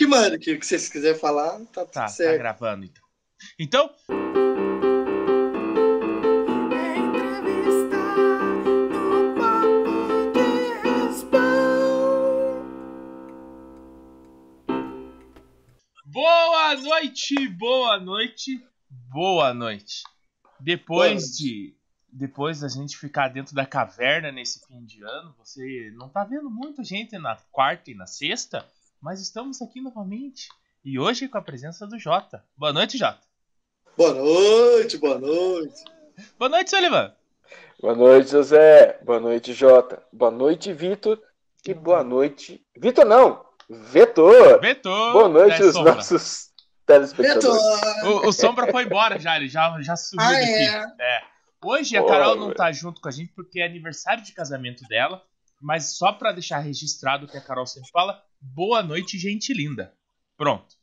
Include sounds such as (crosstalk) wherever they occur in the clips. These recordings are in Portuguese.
que manda, que o que vocês quiserem falar, tá tudo Tá, tá certo. gravando então. Então, boa noite, boa noite, boa noite. Depois Boa noite. de depois da gente ficar dentro da caverna nesse fim de ano, você não tá vendo muita gente na quarta e na sexta, mas estamos aqui novamente. E hoje com a presença do Jota. Boa noite, Jota. Boa noite, boa noite. Boa noite, Sullivan. Boa noite, José. Boa noite, Jota. Boa noite, Vitor. E boa noite. Vitor, não! Vetor! Vetor. Boa noite, É, os Sombra. nossos telespectadores. Beto! O, o Sombra foi embora já, ele já, já sumiu Ah, daqui. é? É. Hoje a Carol não tá junto com a gente porque é aniversário de casamento dela, mas só pra deixar registrado o que a Carol sempre fala, boa noite, gente linda. Pronto.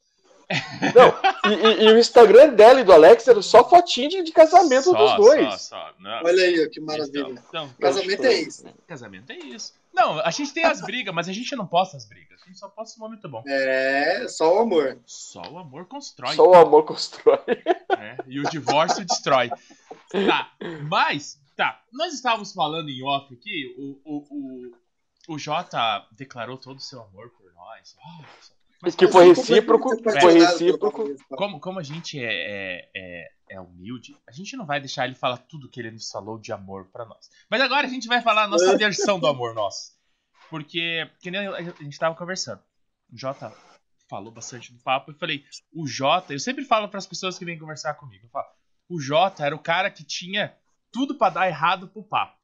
Não, e, e- e o Instagram dela e do Alex era só fotinho de, casamento Só, dos dois. Só, só. Não. Olha aí, que maravilha. Então, então, Casamento é isso. casamento é isso. Não, a gente tem as brigas, mas a gente não posta as brigas. A gente só posta o momento bom. É, só o amor. Só o amor constrói. Só o amor constrói. né? E o divórcio destrói. Tá, mas, tá, nós estávamos falando em off aqui, o, o, o, o Jota declarou todo o seu amor nós. Nossa. Mas Que foi Eu recíproco, fico foi recíproco. Como, como a gente é, é, é, é humilde, a gente não vai deixar ele falar tudo que ele nos falou de amor pra nós. Mas agora a gente vai falar a nossa versão do amor nosso. Porque, que nem a gente tava conversando. O Jota falou bastante no papo. Eu falei, o Jota, eu sempre falo pras pessoas que vêm conversar comigo. Eu falo, o Jota era o cara que tinha tudo pra dar errado pro papo.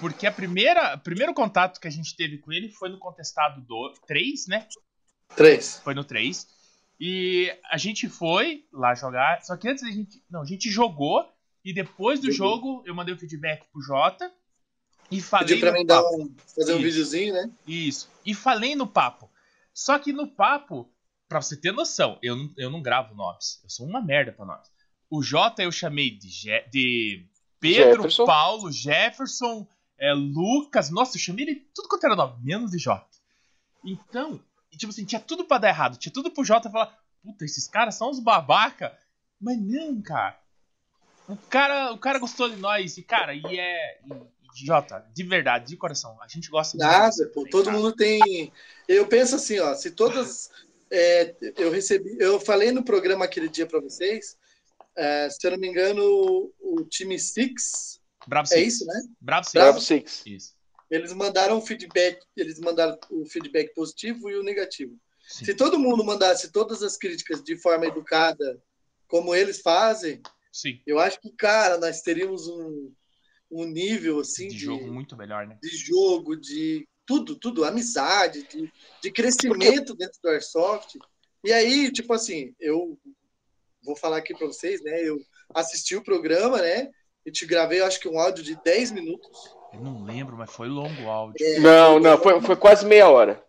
Porque a primeira, o primeiro contato que a gente teve com ele foi no contestado do 3, né? Três. Foi no 3. E a gente foi lá jogar. Só que antes a gente. Não, a gente jogou. E depois do Jogou. jogo, eu mandei o feedback pro Jota. E falei. Pediu pra no mim dar um, fazer um Isso. videozinho, né? Isso. E falei no papo. Só que no papo, pra você ter noção, eu não, eu não gravo nomes. Eu sou uma merda pra nós. O Jota eu chamei de, de Pedro, Jefferson. Paulo, Jefferson, é, Lucas. Nossa, eu chamei ele tudo quanto era nome, menos de Jota. Então, tipo assim, tinha tudo pra dar errado. Tinha tudo pro Jota falar: Puta, esses caras são uns babaca. Mas não, cara. O cara, o cara gostou de nós. E, cara, e é. E, Jota, de verdade, de coração, a gente gosta de Nada, pô. também, Todo mundo tem. Eu penso assim, ó. Se todas. é, eu recebi. Eu falei no programa aquele dia pra vocês. É, se eu não me engano, o, o time Six. Bravo É Six. isso, né? Bravo Six. Bravo Six. Isso. Eles mandaram feedback. Eles mandaram o feedback positivo e o negativo. Sim. Se todo mundo mandasse todas as críticas de forma educada, como eles fazem, Sim. eu acho que, cara, nós teríamos um, um nível assim de de, jogo muito melhor, né? de jogo, de tudo, tudo, amizade, de, de crescimento dentro do Airsoft. E aí, tipo assim, eu vou falar aqui para vocês, né? Eu assisti o programa, né? E te gravei, eu acho que um áudio de 10 minutos. Eu não lembro, mas foi longo o áudio. É, Não, não, foi, foi quase meia hora.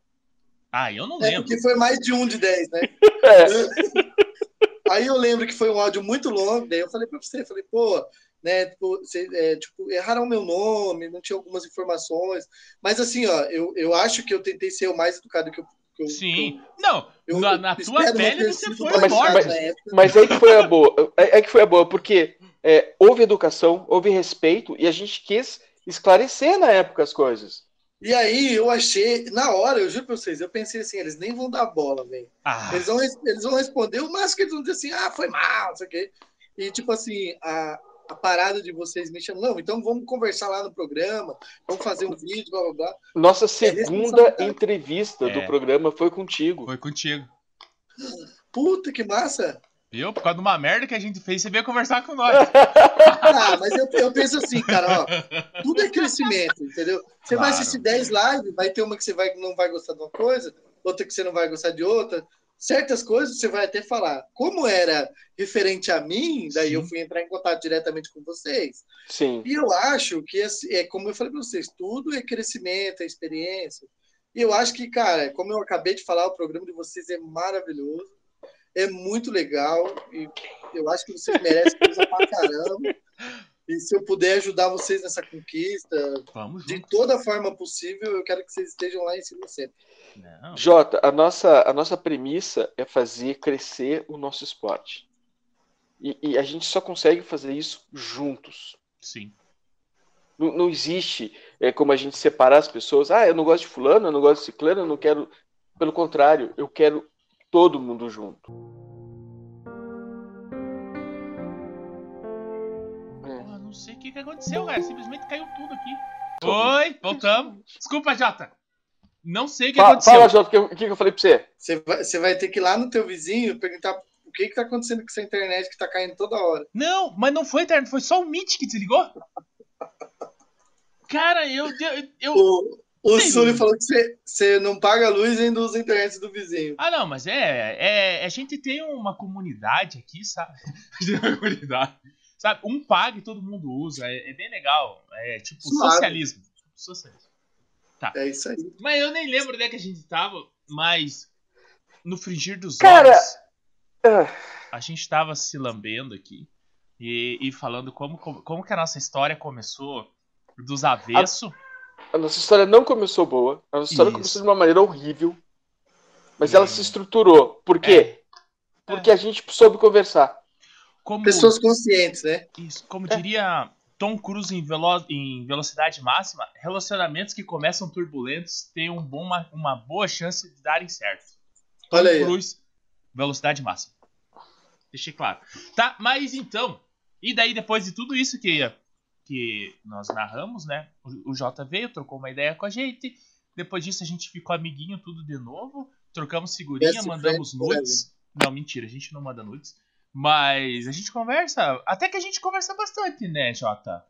Ah, eu não É, lembro. porque foi mais de um de 10, né? (laughs) É. (laughs) Aí eu lembro que foi um áudio muito longo, daí eu falei pra você, falei, pô, né, tipo, você, é, tipo, erraram meu nome, não tinha algumas informações, mas assim, ó, eu, eu acho que eu tentei ser o mais educado que eu... Eu Sim. Não, eu- na, na (laughs) tua pele você foi mas- forte. mas-. Mas aí que foi a boa. É, é que foi a boa, porque é, houve educação, houve respeito e a gente quis esclarecer na época as coisas. E aí eu achei, na hora, eu juro pra vocês, eu pensei assim, eles nem vão dar bola, velho. Ah, Eles vão, eles vão responder, o máximo que eles vão dizer assim, ah, foi mal, não sei o quê. E tipo assim, a, a parada de vocês me chamam, não, então vamos conversar lá no programa, vamos fazer um vídeo, blá blá blá. Nossa segunda responsabilidade. entrevista É. do programa foi contigo. foi contigo. Puta que massa! Viu? Por causa de uma merda que a gente fez, você veio conversar com nós. (laughs) Ah, mas eu, eu penso assim, cara, ó, tudo é crescimento, entendeu? Você vai Claro. assistir 10 lives, vai ter uma que você vai, não vai gostar de uma coisa, outra que você não vai gostar de outra. Certas coisas você vai até falar. Como era referente a mim, daí Sim. eu fui entrar em contato diretamente com vocês. Sim. E eu acho que, é como eu falei para vocês, tudo é crescimento, é experiência. E eu acho que, cara, como eu acabei de falar, o programa de vocês é maravilhoso, é muito legal, e eu acho que vocês merecem coisa pra caramba. (laughs) E se eu puder ajudar vocês nessa conquista, Vamos de junto. toda forma possível, eu quero que vocês estejam lá em cima sempre. Não, Jota, a nossa, a nossa premissa é fazer crescer o nosso esporte. E, e a gente só consegue fazer isso juntos. sim. Não, não existe é, como a gente separar as pessoas. Ah, eu não gosto de fulano, eu não gosto de ciclano, eu não quero. Pelo contrário, eu quero todo mundo junto. Não sei o que, que aconteceu, cara. Simplesmente caiu tudo aqui. Oi, voltamos. Desculpa, Jota. Não sei o que Fala, aconteceu. fala Jota, o que, que eu falei pra você? Você vai, você vai ter que ir lá no teu vizinho perguntar o que está acontecendo com essa internet que está caindo toda hora. Não, mas não foi internet, foi só o Meet que desligou. Cara, eu. eu, eu- O, o Sim. Sully falou que você, você não paga a luz e ainda usa a internet do vizinho. Ah, não, mas é, é. A gente tem uma comunidade aqui, sabe? A (laughs) gente tem uma comunidade. Sabe? Um paga e todo mundo usa. É, é bem legal. É tipo Suave. socialismo. Socialismo. É isso aí. Mas eu nem lembro onde é que a gente tava, mas. No frigir dos Cara, olhos. Ah, a gente tava se lambendo aqui e, e falando como, como, como que a nossa história começou dos avessos. a nossa história não começou boa. A nossa história Isso. começou de uma maneira horrível. Mas Hum. ela se estruturou. Por quê? Porque a gente soube conversar. Como, Pessoas conscientes, né? isso, como diria Tom Cruise em, velo, em velocidade máxima, relacionamentos que começam turbulentos têm um bom, uma, uma boa chance de darem certo. Tom Olha aí. ó. Cruise, velocidade máxima. Deixei claro. Tá, mas então, e daí depois de tudo isso que, que nós narramos, né? O, o Jota veio, trocou uma ideia com a gente. Depois disso a gente ficou amiguinho tudo de novo. Trocamos figurinha, mandamos friend nudes. Não, mentira, a gente não manda nudes. Mas a gente conversa. Até que a gente conversa bastante, né, Jota?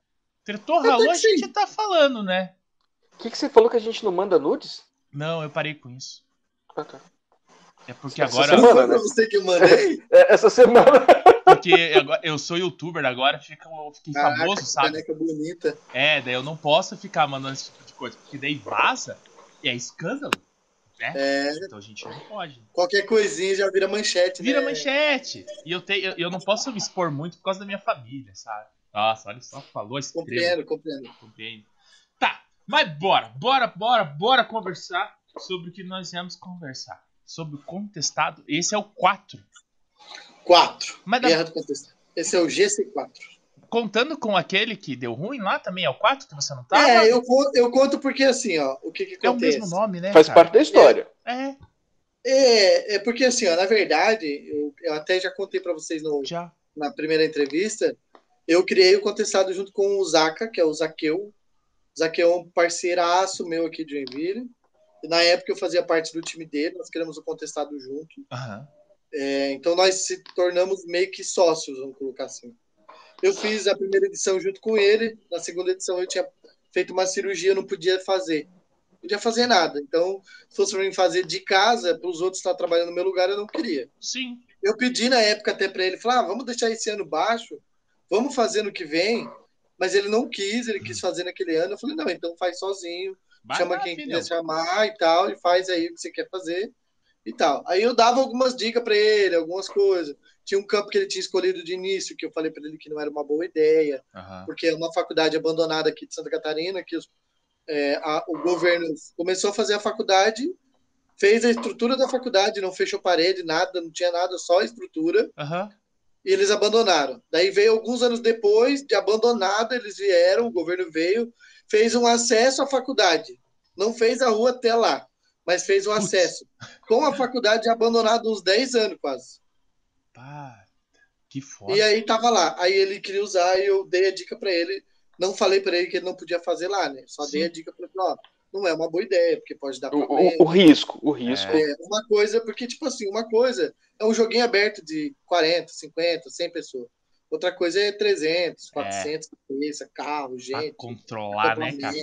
Tretou, Até ralou, que a gente sim. tá falando, né? O que, que você falou que a gente não manda nudes? Não, eu parei com isso. Ah, tá. É porque Essa agora. Semana, né? você que eu mandei? (laughs) É, Essa semana. Porque agora- eu sou youtuber agora, fica, eu fiquei Caraca, famoso, que sabe? caneca bonita. É, daí eu não posso ficar mandando esse tipo de coisa, porque daí vaza e é escândalo, né? É, Então a gente não pode. qualquer coisinha já vira manchete. Vira né? manchete. E eu, tenho, eu, eu não posso me expor muito por causa da minha família, sabe? Nossa, olha só, falou estrela. Compreendo, compreendo. Compreende. Tá, mas bora, bora, bora, bora conversar sobre o que nós viemos conversar. Sobre o contestado. Esse é o 4. Quatro. Mas da- Guerra do Contestado. Esse é o GC4. Contando com aquele que deu ruim lá também, é o 4 que você não tava? É, eu conto, eu conto porque assim, ó, o que que É o acontece? mesmo nome, né? Faz cara? parte da história. É, É, é porque assim, ó, na verdade, eu, eu até já contei pra vocês no, já. na primeira entrevista, eu criei o Contestado junto com o Zaca, que é o Zaqueu. O Zaqueu é um parceiraço meu aqui de Joinville. E na época eu fazia parte do time dele, nós criamos o Contestado junto. Aham. É, então nós se tornamos meio que sócios, vamos colocar assim. Eu fiz a primeira edição junto com ele, na segunda edição eu tinha feito uma cirurgia, eu não podia fazer. Não podia fazer nada. Então, se fosse para mim fazer de casa, para os outros estar trabalhando no meu lugar, eu não queria. Sim. Eu pedi na época até para ele, falar, ah, vamos deixar esse ano baixo, vamos fazer no que vem. Mas ele não quis, ele quis fazer naquele ano. Eu falei, não, então faz sozinho chama quem quiser chamar e tal, e faz aí o que você quer fazer e tal. Aí eu dava algumas dicas para ele, algumas coisas. Tinha um campo que ele tinha escolhido de início, que eu falei para ele que não era uma boa ideia, Aham. porque é uma faculdade abandonada aqui de Santa Catarina, que os- é, a- o governo começou a fazer a faculdade, fez a estrutura da faculdade, não fechou parede, nada, não tinha nada, só a estrutura, Aham. e eles abandonaram. Daí veio alguns anos depois de abandonada, eles vieram, o governo veio, fez um acesso à faculdade. Não fez a rua até lá, mas fez um Putz. acesso. Com a faculdade abandonada uns 10 anos quase. Pá, que foda. E aí tava lá. Aí ele queria usar e eu dei a dica para ele. Não falei para ele que ele não podia fazer lá, né? Só dei Sim. a dica para ele, ó, não é uma boa ideia, porque pode dar O, problema. o- o risco, o risco. É, uma coisa, porque, tipo assim, uma coisa é um joguinho aberto de 40, 50, 100 pessoas. Outra coisa é 300, 400 cabeça, carro, Pra gente, controlar, né, cara?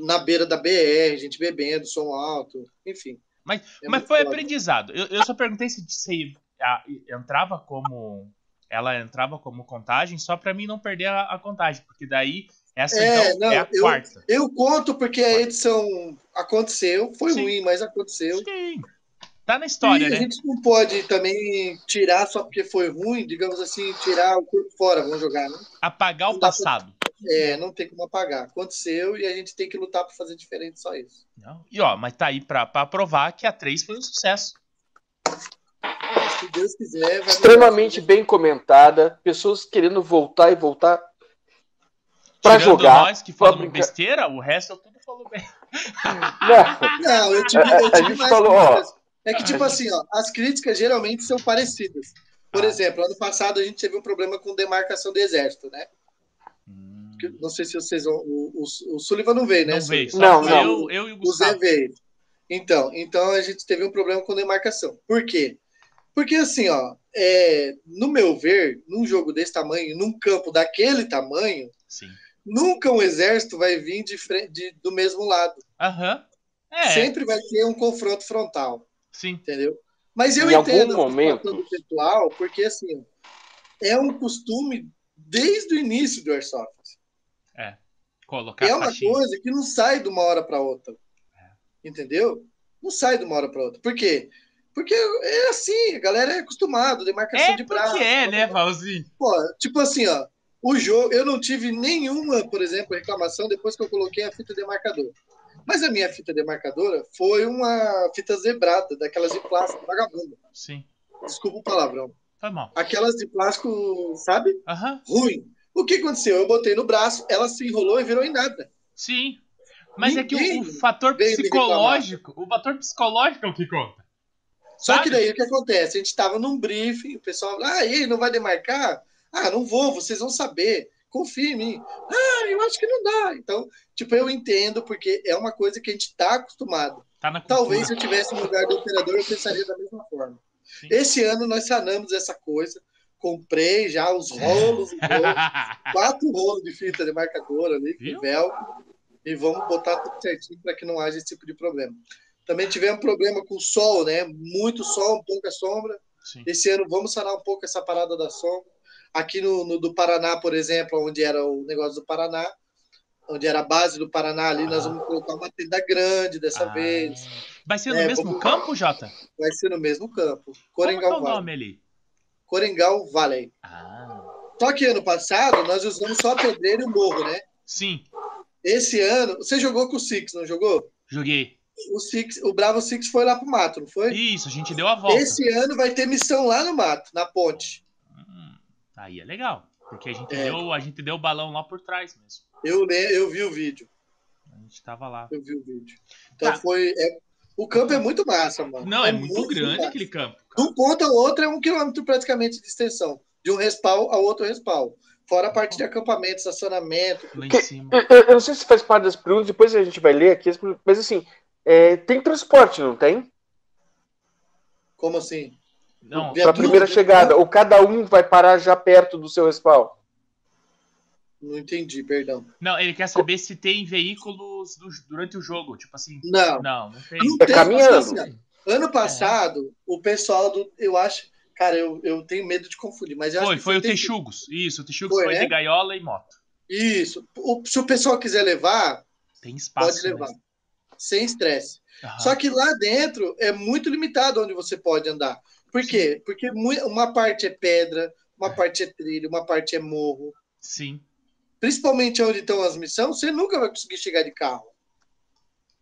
na beira da BR, gente bebendo, som alto, enfim. Mas, É mas foi foda. aprendizado. Eu, eu só perguntei se, se a- entrava como. Ela entrava como contagem só pra mim não perder a, a contagem. Porque daí, essa É, então não, é a eu- quarta. Eu conto porque a edição aconteceu, foi Sim. ruim, mas aconteceu. Sim. Tá na história, e né? a gente não pode também tirar só porque foi ruim, digamos assim, tirar o corpo fora, vamos jogar, né? Apagar o Não pra- passado. É, não tem como apagar. Aconteceu e a gente tem que lutar para fazer diferente, só isso. Não. E ó, mas tá aí pra, pra provar que a 3 foi um sucesso. Se Deus quiser, vai Extremamente bem comentada, pessoas querendo voltar e voltar pra Tirando jogar. nós que falamos brincar. besteira, o resto tudo falou bem. Não, Não, eu tive, A- eu a tive gente mais falou, ó. É que, tipo assim, ó, as críticas geralmente são parecidas. Por Ah. exemplo, ano passado a gente teve um problema com demarcação do exército, né? Hum, Não sei se vocês vão. O, o, o Sullivan não veio, né? não veio. Não, não. Eu, eu e o O Zé Gustavo. veio. Então, então a gente teve um problema com demarcação. Por quê? Porque assim, ó, é, no meu ver, num jogo desse tamanho, num campo daquele tamanho, Sim. nunca um exército vai vir de frente, de- do mesmo lado. Aham. É, Sempre vai ter um confronto frontal, sim. entendeu? Mas eu Em algum entendo a momento- do pessoal, porque assim, é um costume desde o início do Airsoft. Colocar É uma faixinha. coisa que não sai de uma hora para outra. Entendeu? Não sai de uma hora para outra. Por quê? Porque é assim, a galera é acostumada, demarcação É de braço. porque é, né, Valzinho? Pô, tipo assim, ó, o jogo, eu não tive nenhuma, por exemplo, reclamação depois que eu coloquei a fita demarcadora. Mas a minha fita demarcadora foi uma fita zebrada, daquelas de plástico vagabunda. Sim. Desculpa o palavrão. Foi mal. Aquelas de plástico, sabe? Aham. Ruim. O que aconteceu? Eu botei no braço, ela se enrolou e virou em nada. Sim. Mas é que Ninguém o, o fator psicológico, o fator psicológico é o que conta. Só que daí o que acontece? A gente estava num briefing, o pessoal, ah, e aí, não vai demarcar? Ah, não vou, vocês vão saber. Confia em mim. Ah, eu acho que não dá. Então, tipo, eu entendo, porque é uma coisa que a gente está acostumado. Tá. Talvez se eu tivesse no lugar do operador, eu pensaria da mesma forma. Sim. Esse ano nós sanamos essa coisa. Comprei já os rolos, (laughs) os rolos, quatro rolos de fita demarcadora ali, com velcro, e vamos botar tudo certinho para que não haja esse tipo de problema. Também tivemos problema com o sol, né? Muito sol, pouca sombra. Sim. Esse ano vamos sanar um pouco essa parada da sombra. Aqui no, no do Paraná, por exemplo, onde era o negócio do Paraná, onde era a base do Paraná ali, nós Ah. vamos colocar uma tenda grande dessa Ah, vez. Vai ser no É, mesmo vamos- campo, Jota? Vai ser no mesmo campo. Como que é Coringal o Valley. nome ali? Coringal Valley. Ah, Só que ano passado nós usamos só a pedreira e o morro, né? sim. Esse ano, você jogou com o Six, não jogou? Joguei. O Six, o Bravo Six foi lá pro mato, não foi? Isso, a gente deu a volta. Esse ano vai ter missão lá no mato, na ponte. Hum, aí é legal. Porque a gente, É. deu, a gente deu o balão lá por trás mesmo. Eu, eu vi o vídeo. A gente tava lá. Eu vi o vídeo. Então Tá. foi. é- o campo é muito massa, mano. Não, é, muito, grande massa. aquele campo. De um ponto ao outro é um quilômetro praticamente de extensão. De um respawn ao outro respawn. Fora a parte de acampamento, estacionamento. Lá em cima. Eu, eu- eu não sei se faz parte das perguntas, depois a gente vai ler aqui, mas assim, é, tem transporte, não tem? Como assim? Não, Para a primeira né? chegada, ou cada um vai parar já perto do seu respawn? Não entendi, perdão. não, ele quer saber se tem veículos do- durante o jogo. Tipo assim. Não. Não, não tem. Não É tem, caminhando. assim, Ano passado, o pessoal do. Eu acho. Cara, eu, eu tenho medo de confundir, mas eu acho Foi, que foi o Texugo. Texugos. Isso, o Texugos Foi, foi, né? de gaiola e moto. Isso. O- se o pessoal quiser levar, Tem espaço. pode levar. né? Sem estresse. Aham. Só que lá dentro é muito limitado onde você pode andar. Por quê? Porque uma parte é pedra, uma parte é trilho, uma parte é morro. Sim. Principalmente onde estão as missões, você nunca vai conseguir chegar de carro.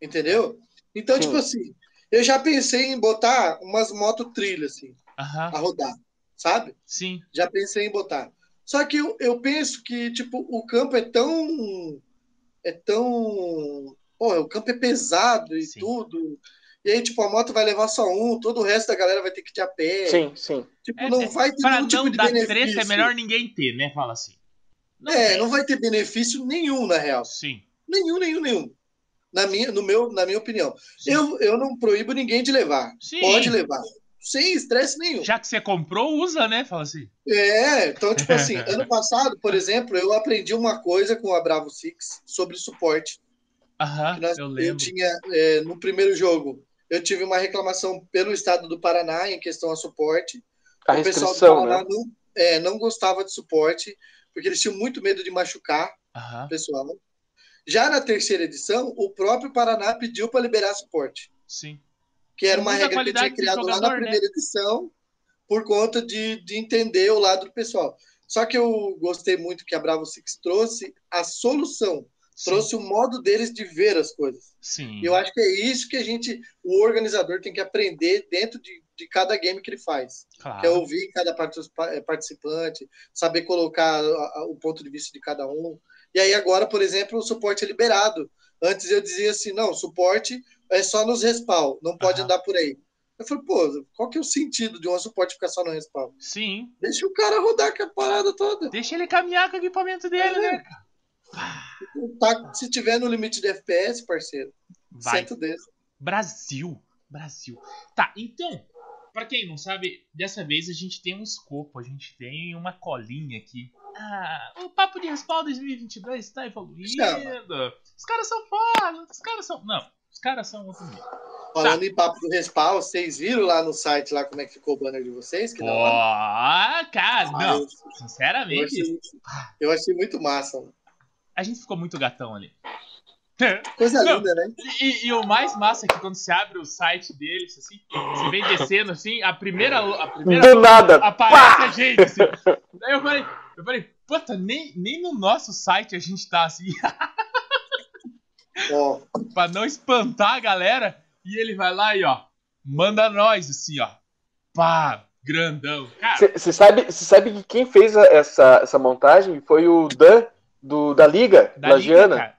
Entendeu? Então, Sim. tipo assim, eu já pensei em botar umas moto trilha, assim, Aham. a rodar, sabe? Sim. Já pensei em botar. Só que eu, eu penso que, tipo, o campo é tão. É tão. Pô, o campo é pesado e Sim. tudo. E aí, tipo, a moto vai levar só um, todo o resto da galera vai ter que ir a pé. Sim, sim. Tipo, É, não é, vai ter Pra nenhum tipo não de dar benefício. treta, é melhor ninguém ter, né? Fala assim. Não é, tem. não vai ter benefício nenhum, na real. Sim. Nenhum, nenhum, nenhum. Na minha, no meu, na minha opinião. Sim. Eu, eu não proíbo ninguém de levar. Sim. Pode levar. Sem estresse nenhum. Já que você comprou, usa, né? Fala assim. É, então, tipo (laughs) assim, ano passado, por exemplo, eu aprendi uma coisa com a Bravo Six sobre suporte. Aham, que nós- eu eu lembro. tinha, é, no primeiro jogo, eu tive uma reclamação pelo estado do Paraná em questão a suporte. A o pessoal do restrição, Paraná né? não, é, não gostava de suporte, porque eles tinham muito medo de machucar Aham, o pessoal. Já na terceira edição, o próprio Paraná pediu para liberar suporte. sim. que era uma Muda a regra que eu tinha criado lá na jogador, né? primeira edição, por conta de, de entender o lado do pessoal. Só que eu gostei muito que a Bravo Six trouxe a solução, Sim. trouxe o modo deles de ver as coisas. Sim. E eu acho que é isso que a gente, o organizador, tem que aprender dentro de, de cada game que ele faz. Claro. Que é ouvir cada eh, participante, saber colocar o ponto de vista de cada um. E aí agora, por exemplo, o suporte é liberado. Antes eu dizia assim, não, suporte é só nos respawn, não pode Aham. andar por aí. Eu falei, pô, qual que é o sentido de um suporte ficar só no respawn? Sim. Deixa o cara rodar com a parada toda. Deixa ele caminhar com o equipamento dele, né? cara? Tá, se tiver no limite de FPS, parceiro, Vai. desse. Brasil. Brasil. Tá, então, pra quem não sabe, dessa vez a gente tem um escopo, a gente tem uma colinha aqui. Ah, o Papo de Respawn 2022 tá evoluindo. Chama. Os caras são foda, os caras são... Não, os caras são outro nível. Falando em papo do respawn, vocês viram lá no site lá como é que ficou o banner de vocês? Que Pô, hora. cara, não, eu- Eu sinceramente, achei, eu achei muito massa. mano. A gente ficou muito gatão ali. (laughs) Coisa Não. linda, né? E, e o mais massa é que quando você abre o site deles, assim, você vem descendo assim, a primeira, a primeira Do nada. aparece a gente, assim. Daí eu falei, eu falei, puta, nem, nem no nosso site a gente tá assim, Ó, (laughs) pra não espantar a galera. E ele vai lá e ó, manda nós, assim, ó. Pá, grandão. Cara, Você sabe, cê sabe que quem fez essa, essa montagem foi o Dan do, da Liga da Liga, Lagiana. cara.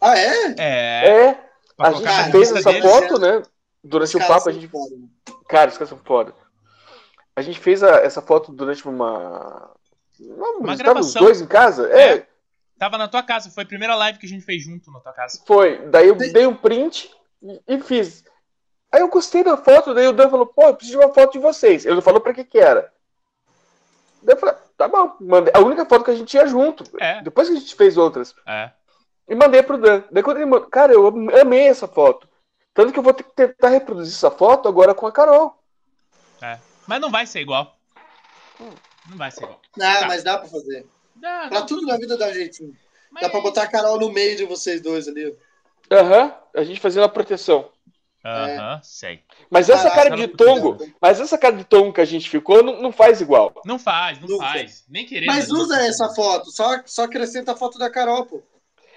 Ah, é? É, É, a gente fez essa deles. foto, né? Durante Os o papo, a gente. foda, né? Cara, os caras são foda. A gente fez a- essa foto durante uma. Uma, Uma gravação. dois em casa? É. é. Tava na tua casa, foi a primeira live que a gente fez junto na tua casa. Foi. Daí eu dei um print e, e fiz. Aí eu gostei da foto, daí o Dan falou, pô, eu preciso de uma foto de vocês. Ele não falou pra que que era. Daí eu falei, tá bom. Mandei. A única foto que a gente tinha junto. É. Depois que a gente fez outras. É. E mandei pro Dan. Daí quando ele mandou, cara, eu am- amei essa foto. Tanto que eu vou ter que tentar reproduzir essa foto agora com a Carol. Mas não vai ser igual. Não vai ser igual. Não, Tá. mas dá pra fazer. Dá, Pra não, tudo na vida dá um jeitinho. mas- Dá pra botar a Carol no meio de vocês dois ali. Aham. A gente fazendo a proteção. Aham, sei. Mas essa Caraca, cara de não- tongo, mas essa cara de tongo que a gente ficou não, não faz igual. Não faz, não Não faz. Nem querendo. Mas usa essa foto, só, só acrescenta a foto da Carol, pô.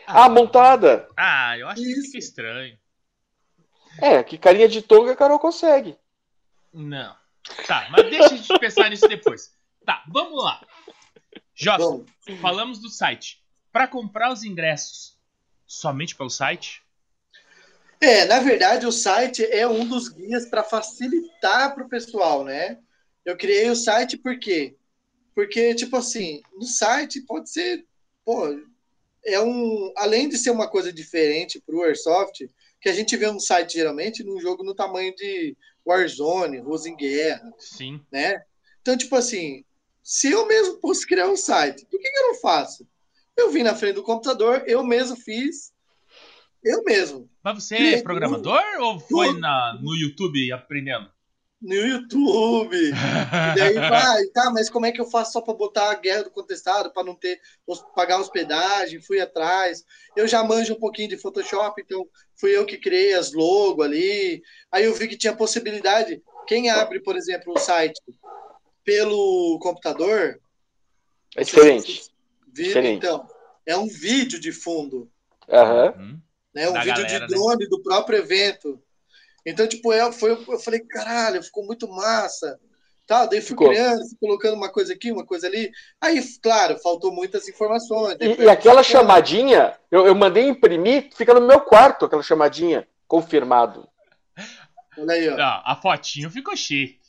Ah, montada. Ah, eu acho que Isso. fica estranho. É, que carinha de tongo a Carol consegue. Não. Tá, mas deixa a gente (laughs) pensar nisso depois. Tá, vamos lá. Jota, falamos do site. Pra comprar os ingressos somente pelo site? É, na verdade, o site é um dos guias para facilitar para o pessoal, né? Eu criei o site por quê? Porque, tipo assim, no site pode ser, pô, é um, além de ser uma coisa diferente para o Airsoft, que a gente vê um site geralmente num jogo no tamanho de Warzone, Ruas em Guerra, Sim. né? Então, tipo assim, se eu mesmo fosse criar um site, por que, que eu não faço? Eu vim na frente do computador, eu mesmo fiz, eu mesmo. Mas você E- é programador ou foi na, no YouTube aprendendo? no YouTube. E daí (laughs) vai, tá, mas como é que eu faço só para botar a guerra do contestado, para não ter pagar hospedagem? Fui atrás. Eu já manjo um pouquinho de Photoshop, então fui eu que criei as logo ali. Aí eu vi que tinha possibilidade. Quem abre, por exemplo, o site pelo computador, É diferente. Viram, Diferente. então, é um vídeo de fundo, Aham. Hum, né? Um Da vídeo galera, de drone do próprio evento. Então, tipo, eu, foi, eu falei, caralho, ficou muito massa. Tá, daí fui Ficou. criando, colocando uma coisa aqui, uma coisa ali. Aí, claro, faltou muitas informações. E, e aquela chamadinha, eu, eu mandei imprimir, fica no meu quarto aquela chamadinha. Confirmado. Olha aí, ó. ó, a fotinho ficou chique.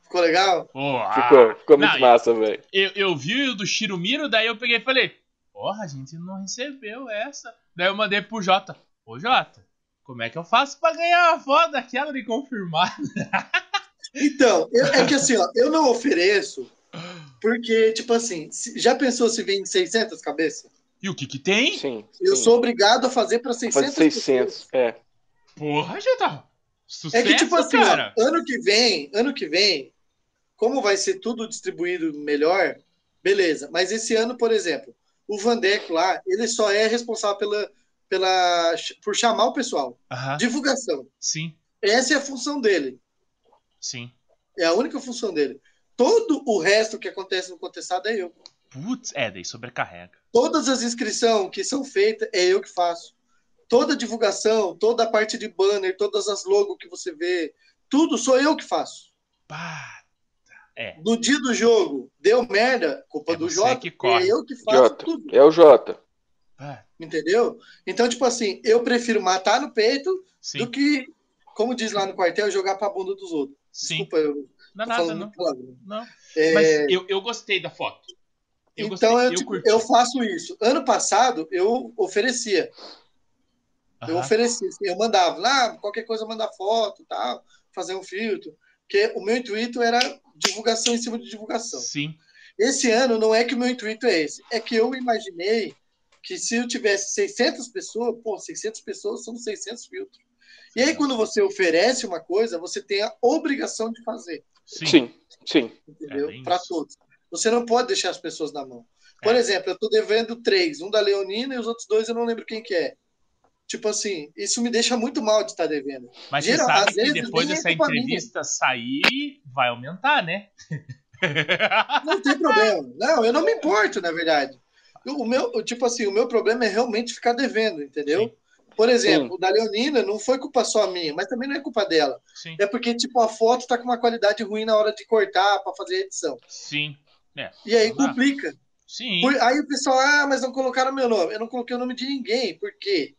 Ficou legal? Ah, Ficou, ficou muito não, massa, velho. eu, eu vi o do Shirumiro, daí eu peguei e falei, porra, a gente não recebeu essa. Daí eu mandei pro Jota. Ô Jota, como é que eu faço pra ganhar uma foto daquela de confirmar? (laughs) Então, eu- é que assim, ó, eu não ofereço, porque, tipo assim, se- já pensou se vem 600 cabeças? E o que que tem? Sim. Eu sim. sou obrigado a fazer para 600 Fazer 600. É. Porra, Jota. É que, tipo assim, ó, cara. ano que vem, ano que vem, como vai ser tudo distribuído melhor, beleza. Mas esse ano, por exemplo, o Vandeco lá, ele só é responsável pela, pela, por chamar o pessoal. Divulgação. sim. Essa é a função dele. Sim. É a única função dele. Todo o resto que acontece no contestado é eu. Putz, é, daí sobrecarrega. Todas as inscrições que são feitas é eu que faço. Toda a divulgação, toda a parte de banner, todas as logos que você vê, tudo sou eu que faço. Pá. É. No dia do jogo, deu merda, culpa É do Jota, que que corre. é eu que faço Jota. tudo, É o Jota. Pá. entendeu? Então, tipo assim, eu prefiro matar no peito Sim. do que, como diz lá no quartel, jogar pra bunda dos outros. Sim. Desculpa, eu Não é tô nada, falando não. Não. É, Mas eu, eu gostei da foto. Eu então, gostei, eu, eu tipo, eu faço isso. Ano passado, eu oferecia. Eu oferecia, assim, eu mandava lá, qualquer coisa mandar foto, tal, fazer um filtro, porque o meu intuito era divulgação em cima de divulgação. Sim. Esse ano não é que o meu intuito é esse, é que eu imaginei que se eu tivesse 600 pessoas, pô, 600 pessoas são 600 filtros. E aí quando você oferece uma coisa, você tem a obrigação de fazer, Sim. Sim, sim. entendeu? É Para todos. Você não pode deixar as pessoas na mão. Por É. exemplo, eu estou devendo três, um da Leonina e os outros dois eu não lembro quem que é. Tipo assim, isso me deixa muito mal de estar devendo. Mas Geral, você sabe que vezes depois é dessa minha. entrevista sair, vai aumentar, né? Não tem (laughs) problema. Não, eu não me importo, na verdade. O meu, tipo assim, o meu problema é realmente ficar devendo, entendeu? Sim. Por exemplo, Sim. o da Leonina não foi culpa só minha, mas também não é culpa dela. Sim. É porque, tipo, a foto tá com uma qualidade ruim na hora de cortar para fazer a edição. Sim. É. E aí complica. Sim. Por- aí o pessoal, ah, mas não colocaram meu nome. Eu não coloquei o nome de ninguém. Por quê?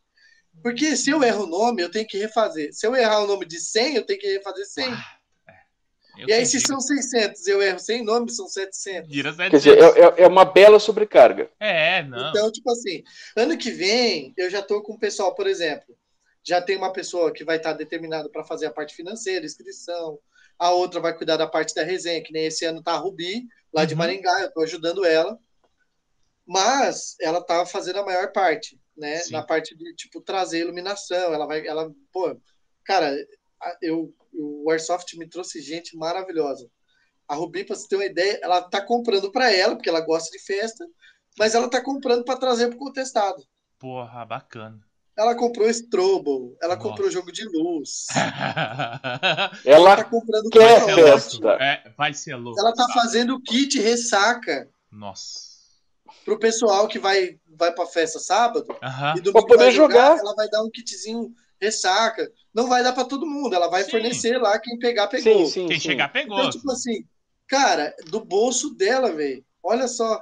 Porque se eu erro o nome, eu tenho que refazer. Se eu errar o nome de 100, eu tenho que refazer 100. Ah, é. E aí, se são 600 eu erro 100 nomes, são 700. Vira Quer dizer, 700. é, é- é uma bela sobrecarga. É, não. Então, tipo assim, ano que vem, eu já tô com o pessoal, por exemplo, já tem uma pessoa que vai estar determinada para fazer a parte financeira, inscrição, a outra vai cuidar da parte da resenha, que nem esse ano tá a Rubi, lá de Uhum. Maringá, eu tô ajudando ela. Mas ela tá fazendo a maior parte, né? Sim. Na parte de, tipo, trazer iluminação, ela vai, ela, pô, cara, eu, o Airsoft me trouxe gente maravilhosa. A Rubi, pra você ter uma ideia, ela tá comprando para ela, porque ela gosta de festa, mas ela tá comprando para trazer pro contestado. Porra, bacana. Ela comprou Strobel, ela Nossa. comprou jogo de luz, vai (laughs) ela tá Ela comprando quer festa. É, vai ser louco. ela tá fazendo kit ressaca Nossa. Pro pessoal que vai vai para festa sábado Aham. e domingo Pra poder vai jogar, jogar. ela vai dar um kitzinho ressaca. Não vai dar para todo mundo, ela vai Sim. fornecer lá quem pegar pegou. sim, sim, Quem sim. chegar pegou. Então, tipo assim, cara, do bolso dela, velho. Olha só,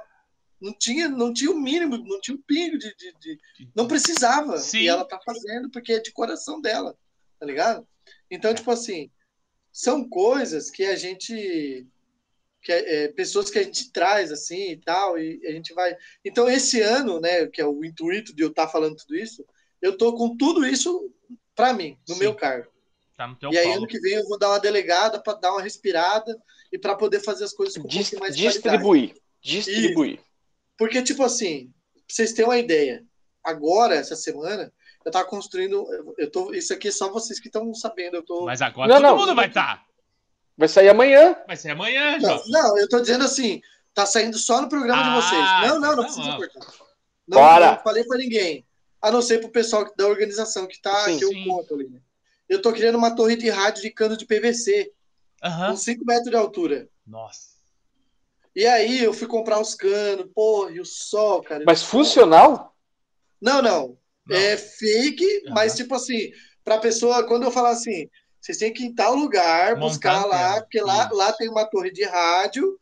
não tinha, não tinha o mínimo, não tinha o pingo de, de- de- não precisava. Sim. E ela tá fazendo porque é de coração dela, tá ligado? Então, tipo assim, são coisas que a gente que é, é, pessoas que a gente traz assim e tal e a gente vai. Então, esse ano, né, que é o intuito de eu estar falando tudo isso, eu tô com tudo isso para mim, no Sim. meu cargo. Tá no teu E aí, ano que vem, eu vou dar uma delegada para dar uma respirada e para poder fazer as coisas com um Dis- pouquinho mais de qualidade. distribuir. Distribuir. Porque, tipo assim, pra vocês terem uma ideia, agora, essa semana, eu tava construindo. Eu tô, isso aqui é só vocês que estão sabendo. Eu tô. Mas agora Não, todo não. mundo vai estar. Vai sair amanhã. Vai ser amanhã, não, não, eu tô dizendo assim, tá saindo só no programa Ah, de vocês. Não, não, não tá precisa cortar. Não, Bora. não falei pra ninguém. A não ser pro pessoal da organização que tá, Sim. que eu Sim. conto ali. né? Eu tô criando uma torre de rádio de cano de PVC, Aham. com 5 metros de altura. Nossa. E aí eu fui comprar os canos, porra, e o sol, cara. Mas funcional? Não, não. Não. É fake, Aham. mas tipo assim, pra pessoa, quando eu falar assim, vocês têm que ir em tal lugar, Montar buscar lá, porque lá, lá tem uma torre de rádio.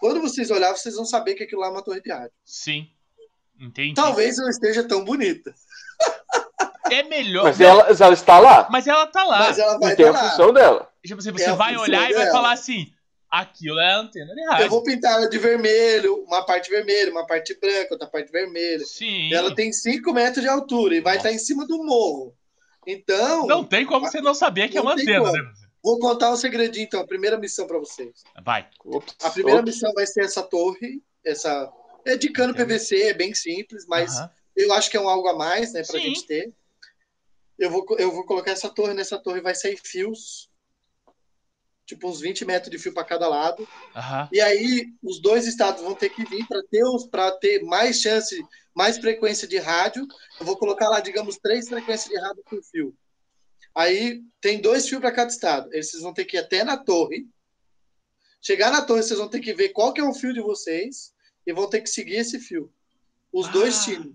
Quando vocês olharem, vocês vão saber que aquilo lá é uma torre de rádio. Sim. Entendi. Talvez não esteja tão bonita, É melhor. Mas ela, ela está lá. Mas ela tá lá. mas ela vai E tem estar a lá. função dela. Tipo assim, você É vai olhar e vai dela. falar assim: aquilo é a antena de Eu rádio. vou pintar ela de vermelho, uma parte vermelha, uma parte branca, outra parte vermelha. Sim. Ela tem 5 metros de altura e vai Nossa. estar em cima do morro. Então, Não tem como você não saber que é Não uma tem antena, né? Vou contar um segredinho, então. A primeira missão para vocês. Vai. Ops, A primeira ops. missão vai ser essa torre, essa é de cano. PVC, é bem simples, mas Aham. eu acho que é um algo a mais, né, pra Sim. gente ter. Eu vou, eu vou colocar essa torre, nessa torre vai sair fios, tipo uns 20 metros de fio para cada lado. Aham. E aí os dois estados vão ter que vir para ter ter mais chance, mais frequência de rádio. Eu vou colocar lá, digamos, três frequências de rádio por fio. Aí tem dois fios para cada estado. Eles vão ter que ir até na torre. Chegar na torre, vocês vão ter que ver qual que é o fio de vocês e vão ter que seguir esse fio. Os dois Ah. times.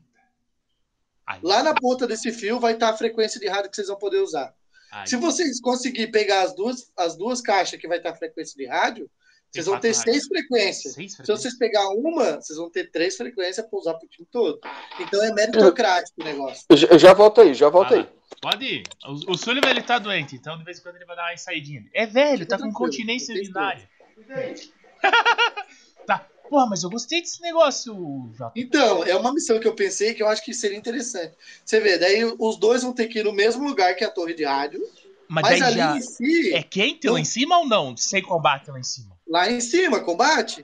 Aí, Lá na ponta desse fio vai estar a frequência de rádio que vocês vão poder usar. Aí. Se vocês conseguirem pegar as duas, as duas caixas que vai estar a frequência de rádio, Tem vocês vão ter seis frequências. Seis Se frequências? vocês pegar uma, vocês vão ter três frequências para usar para o time todo. Então é meritocrático o negócio. Eu já- eu volto aí, já volto Vai aí. Pode ir. O, o Sullivan ele tá doente, então de vez em quando ele vai dar uma saidinha. É velho, Fica tá com continência urinária. (laughs) tá. Porra, mas eu gostei desse negócio, Jota. Então, é uma missão que eu pensei que eu acho que seria interessante. Você vê, daí os dois vão ter que ir no mesmo lugar que a torre de rádio, Mas, mas, daí ali já. em si, É quente lá em cima ou não? Sem combate lá em cima? lá em cima, combate,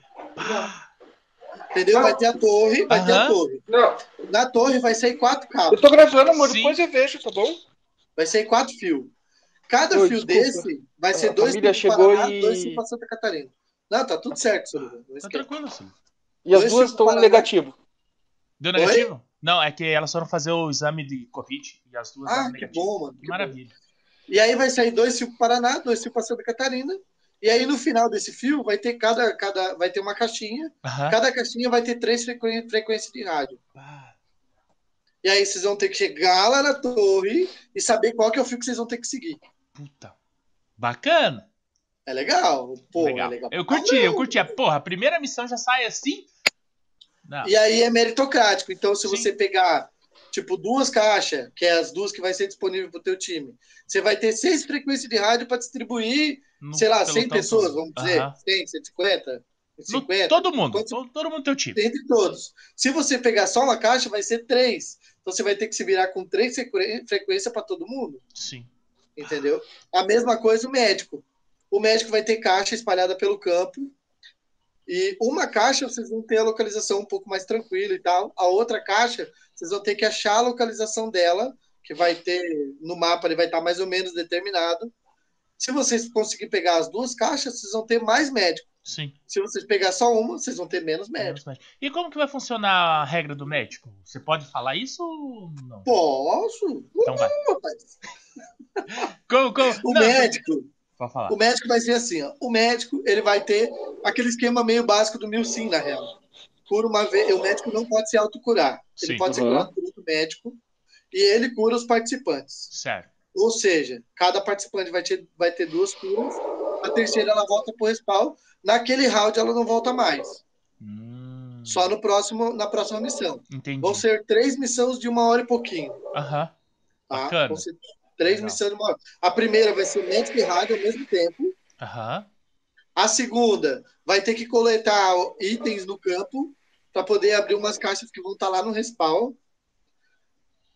entendeu? Vai ter a torre, vai ter a torre. Não, Na torre vai sair quatro eu cabos, tô gravando, amor. Sim. Depois eu vejo, tá bom? vai sair quatro fios. Cada Oi, fio desculpa. desse vai ser A dois chegou Paraná, e- dois fios para Santa Catarina. Não, tá tudo certo, Sullivan. Não Tá tranquilo, Sullivan. E as duas estão negativo. Deu negativo? Não, é que elas foram fazer o exame de Covid e as duas Ah, que negativo. bom, mano. Que que bom. maravilha. E aí vai sair dois fios para Paraná, dois fios para Santa Catarina. E aí no final desse fio vai ter cada, cada vai ter uma caixinha. Cada caixinha vai ter três frequências de rádio. Ah, E aí vocês vão ter que chegar lá na torre e saber qual que é o fio que vocês vão ter que seguir. puta. Bacana. É legal? Pô, legal. é legal. Eu curti, eu curti. Porra, a primeira missão já sai assim. Não. E aí é meritocrático. Então, se Sim. você pegar, tipo, duas caixas, que é as duas que vai ser disponível para o teu time, você vai ter seis frequências de rádio para distribuir, No sei lá, 100 pelotão pessoas, todo. vamos dizer, Aham. 100, 150, No- 50. todo mundo. Quanto- Todo, todo mundo teu time. entre todos. Se você pegar só uma caixa, vai ser três. Então você vai ter que se virar com três frequ- frequências para todo mundo, Sim. entendeu? A mesma coisa o médico. O médico vai ter caixa espalhada pelo campo. E uma caixa vocês vão ter a localização um pouco mais tranquila e tal. A outra caixa, vocês vão ter que achar a localização dela, que vai ter no mapa, ele vai estar mais ou menos determinado. Se vocês conseguirem pegar as duas caixas, vocês vão ter mais médico. Sim. Se vocês pegar só uma, vocês vão ter menos médico. Menos médico. E como que vai funcionar a regra do médico? Você pode falar isso ou não? Posso? Então vai. (laughs) Como, como? O Não, médico, Pode falar. o médico vai ser assim, ó. O médico, ele vai ter aquele esquema meio básico do mil sim, na real. Cura uma vez, o médico não pode se autocurar. Ele Sim. pode ser Uhum. curado por outro médico e ele cura os participantes. Certo. Ou seja, cada participante vai ter, vai ter duas curas. A terceira ela volta pro respawn. Naquele round ela não volta mais. Hum, Só no próximo, na próxima missão. Entendi. Vão ser três missões de uma hora e pouquinho. Aham. Tá? Bacana. Vão ser três Legal. missões de uma hora. A primeira vai ser médico e rádio ao mesmo tempo. Aham. A segunda vai ter que coletar itens no campo para poder abrir umas caixas que vão estar lá no respawn.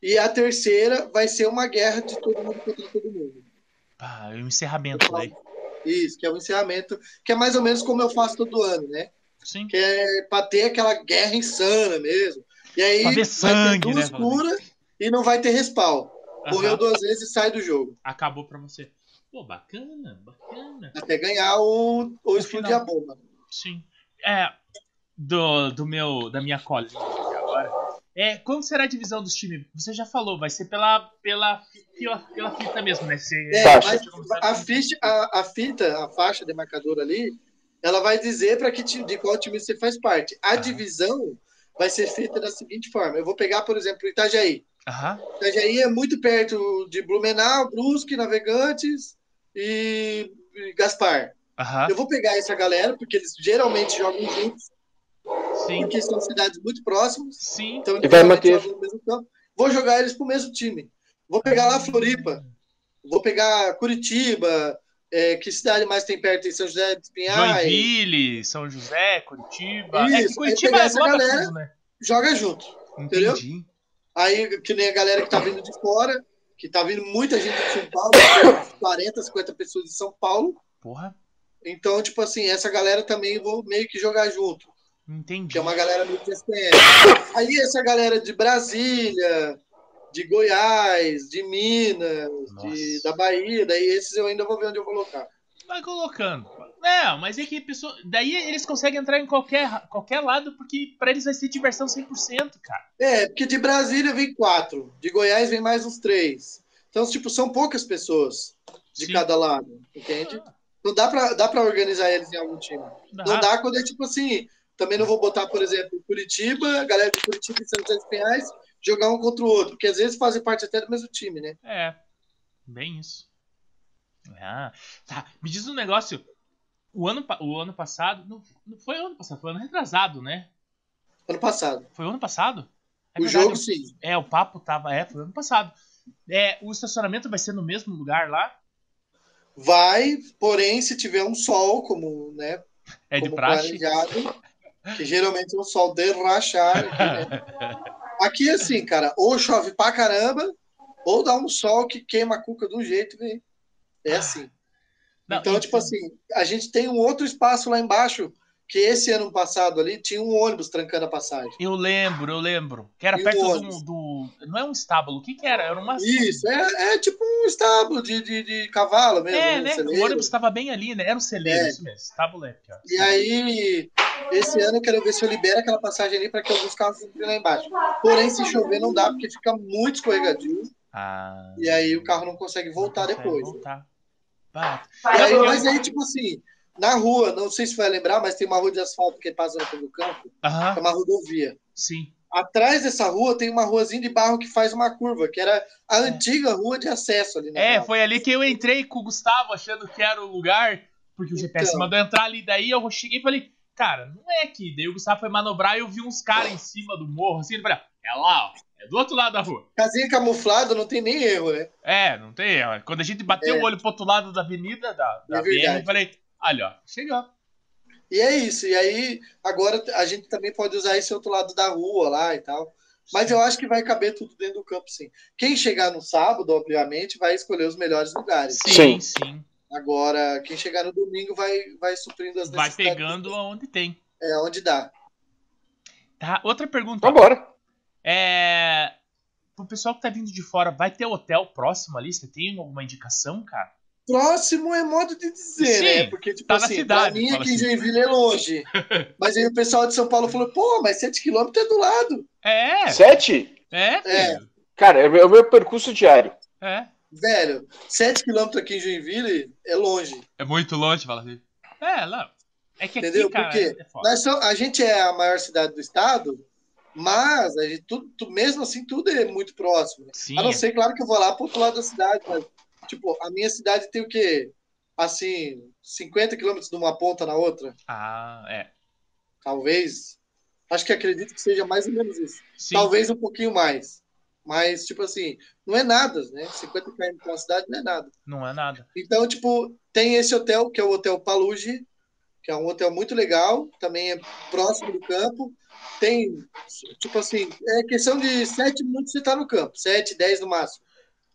E a terceira vai ser uma guerra de todo mundo contra todo mundo. Ah, e o encerramento daí. Isso, que é o encerramento, que é mais ou menos como eu faço todo ano, né? Sim. Que é para ter aquela guerra insana mesmo. E aí Pra vai sangue, ter duas né, curas e não vai ter respawn. Morreu Aham. duas vezes e sai do jogo. Acabou pra você. Pô, bacana, bacana. Até ganhar o, ou explodir a bomba. Sim. É, do, do meu, da minha colinha aqui agora. É, como será a divisão dos times? Você já falou, vai ser pela, pela, pela, pela fita mesmo, né? Você, É, mas a, ficha, a, a fita, a faixa demarcadora ali, ela vai dizer para que time, de qual time você faz parte. A Ah. divisão vai ser feita da seguinte forma. Eu vou pegar, por exemplo, o Itajaí. Aham. Itajaí é muito perto de Blumenau, Brusque, Navegantes e, e Gaspar. Aham. Eu vou pegar essa galera, porque eles geralmente jogam juntos, Sim. porque são cidades muito próximas. Sim. Então, E vai manter- jogam no mesmo campo. Vou jogar eles pro mesmo time. Vou pegar lá Floripa. Vou pegar Curitiba. é, que cidade mais tem perto? Tem São José dos Pinhais. Joinville, São José, Curitiba. Isso, é que aí Curitiba é essa galera- tudo, né? Joga junto. Entendeu? Aí, que nem a galera que tá vindo de fora, que tá vindo muita gente de São Paulo, 40, 50 pessoas de São Paulo. Porra, Então, tipo assim, essa galera também vou meio que jogar junto. entendi. que é uma galera muito que. Aí essa galera de Brasília, de Goiás, de Minas, de, da Bahia, daí esses eu ainda vou ver onde eu vou colocar. Vai colocando. É, mas é que pessoa. Daí eles conseguem entrar em qualquer, qualquer lado, porque pra eles vai ser diversão 100%, cara. É, porque de Brasília vem quatro, de Goiás vem mais uns três, Então, tipo, são poucas pessoas de Sim. cada lado, entende? Não dá pra, dá pra organizar eles em algum time. Não dá quando é tipo assim. Também não vou botar, por exemplo, Curitiba, a galera de Curitiba e São José dos Pinhais, jogar um contra o outro, porque às vezes fazem parte até do mesmo time, né? É, bem isso. Ah, tá. Me diz um negócio. O ano, o ano passado. Não, não foi ano passado, foi ano retrasado, né? Ano passado. Foi o ano passado? É o verdade, jogo, sim. É, o papo tava. É, foi ano passado. É, o estacionamento vai ser no mesmo lugar lá? Vai, porém, se tiver um sol, como, né, É de praxe? que geralmente é um sol de rachar. Aqui, (laughs) né? Aqui, assim, cara, ou chove pra caramba, ou dá um sol que queima a cuca um jeito, velho. É assim. Não, então, e- tipo assim, a gente tem um outro espaço lá embaixo, que esse ano passado ali tinha um ônibus trancando a passagem. Eu lembro, eu lembro. Que era E perto do, do. Não é um estábulo, o que, que era? Era uma. Isso, é, é tipo um estábulo de, de, de cavalo mesmo. É, né? celeiro. O ônibus estava bem ali, né? Era um celeiro, É. isso mesmo. Estábulo é pior. E aí, esse ano eu quero ver se eu libero aquela passagem ali para que alguns carros entrem lá embaixo. Porém, se chover, não dá, porque fica muito escorregadio. Ah, E aí o carro não consegue voltar não consegue depois. Voltar. Bah, Eu- mas aí, tipo assim, na rua, não sei se vai lembrar, mas tem uma rua de asfalto que passa do campo, é Aham, uma rodovia. sim. Atrás dessa rua tem uma ruazinha de barro que faz uma curva, que era a antiga rua de acesso ali na É, rua. foi ali que eu entrei com o Gustavo achando que era o lugar, porque o GPS Então. mandou entrar ali. Daí eu cheguei e falei, cara, não é aqui. Daí o Gustavo foi manobrar e eu vi uns caras em cima do morro, assim. Eu falei, é lá, ó. É do outro lado da rua. Casinha camuflada, não tem nem erro, né? É, não tem. ó. Quando a gente bateu É. o olho pro outro lado da avenida, da, da É BR, eu falei, olha, ó, chegou. E é isso. E aí, agora a gente também pode usar esse outro lado da rua lá e tal. Mas eu acho que vai caber tudo dentro do campo, sim. Quem chegar no sábado, obviamente, vai escolher os melhores lugares. Sim, Sim. sim. Agora, quem chegar no domingo vai, vai suprindo as Vai necessidades. pegando aonde tem. É, onde dá. Tá, outra pergunta. Vambora. É. Pro pessoal que tá vindo de fora, vai ter hotel próximo ali? Você tem alguma indicação, cara? Próximo é modo de dizer, Sim, né? Porque, tipo tá na assim, cidade, pra mim aqui em assim. Joinville é longe. (laughs) mas aí o pessoal de São Paulo falou, pô, mas 7km é do lado. É, Sete? é, É. Cara, é o meu- é o meu percurso diário. É. Velho, 7km aqui em Joinville é longe. É muito longe, fala assim. É, não. É que aqui, Entendeu? cara, Por quê? é. Nós só- a gente é a maior cidade do estado, mas a gente, tudo, tu- mesmo assim tudo é muito próximo. né? Sim, A não ser, claro, que eu vou lá pro outro lado da cidade, mas, tipo, a minha cidade tem o quê? Assim, 50 quilômetros de uma ponta na outra, Ah, é. talvez. Acho que acredito que seja mais ou menos isso. Sim. Talvez um pouquinho mais. Mas, tipo assim, não é nada, né? 50 km para uma cidade não é nada. Não é nada. Então, tipo, tem esse hotel, que é o Hotel Paluge, que é um hotel muito legal, também é próximo do campo. Tem, tipo assim, é questão de 7 minutos você tá no campo, 7, 10 no máximo.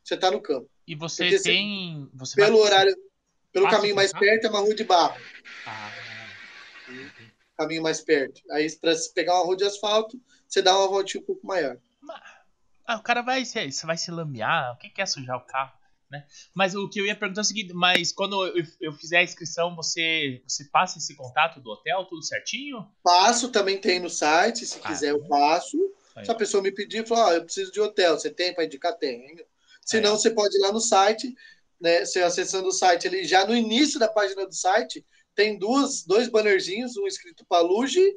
Você tá no campo. E você Porque tem. Você Pelo vai- horário, pelo Passa caminho mais perto é uma rua de barro, Ah, caminho mais perto. Aí, para pegar uma rua de asfalto, você dá uma voltinha um pouco maior. Ah, o cara vai se, você vai se lamear, o que que é sujar o carro, né? Mas o que eu ia perguntar é o seguinte, mas quando eu, eu fizer a inscrição, você, você passa esse contato do hotel, tudo certinho? Passo também tem no site, se Ah, quiser eu passo. Aí. Se a pessoa me pedir, falar, ó, eu preciso de hotel, você tem para indicar? Tem. Se não, você pode ir lá no site, né? Você acessando o site ali, já no início da página do site, tem duas, dois bannerzinhos, um escrito Paluge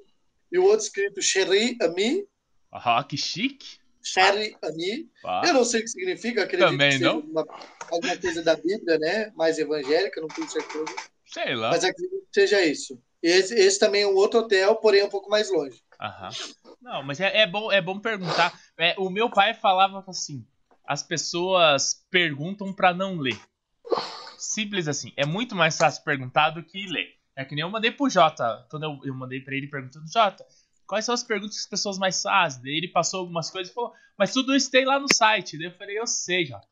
e o outro escrito Sherry Ami. Ah, que chique. Sherry Ami. Ah, Eu não sei o que significa, acredito Também que seja não. uma- alguma coisa da Bíblia, né? Mais evangélica, não tenho certeza. sei lá. Mas acredito que seja isso. Esse, esse também é um outro hotel, porém um pouco mais longe. Aham. Não, mas é, é bom, é bom perguntar. É, o meu pai falava assim: as pessoas perguntam pra não ler. Simples assim. É muito mais fácil perguntar do que ler. É que nem eu mandei pro Jota. Quando eu, eu mandei pra ele perguntando, Jota, quais são as perguntas que as pessoas mais fazem? Daí ele passou algumas coisas e falou, mas tudo isso tem lá no site. Daí eu falei, eu sei, Jota.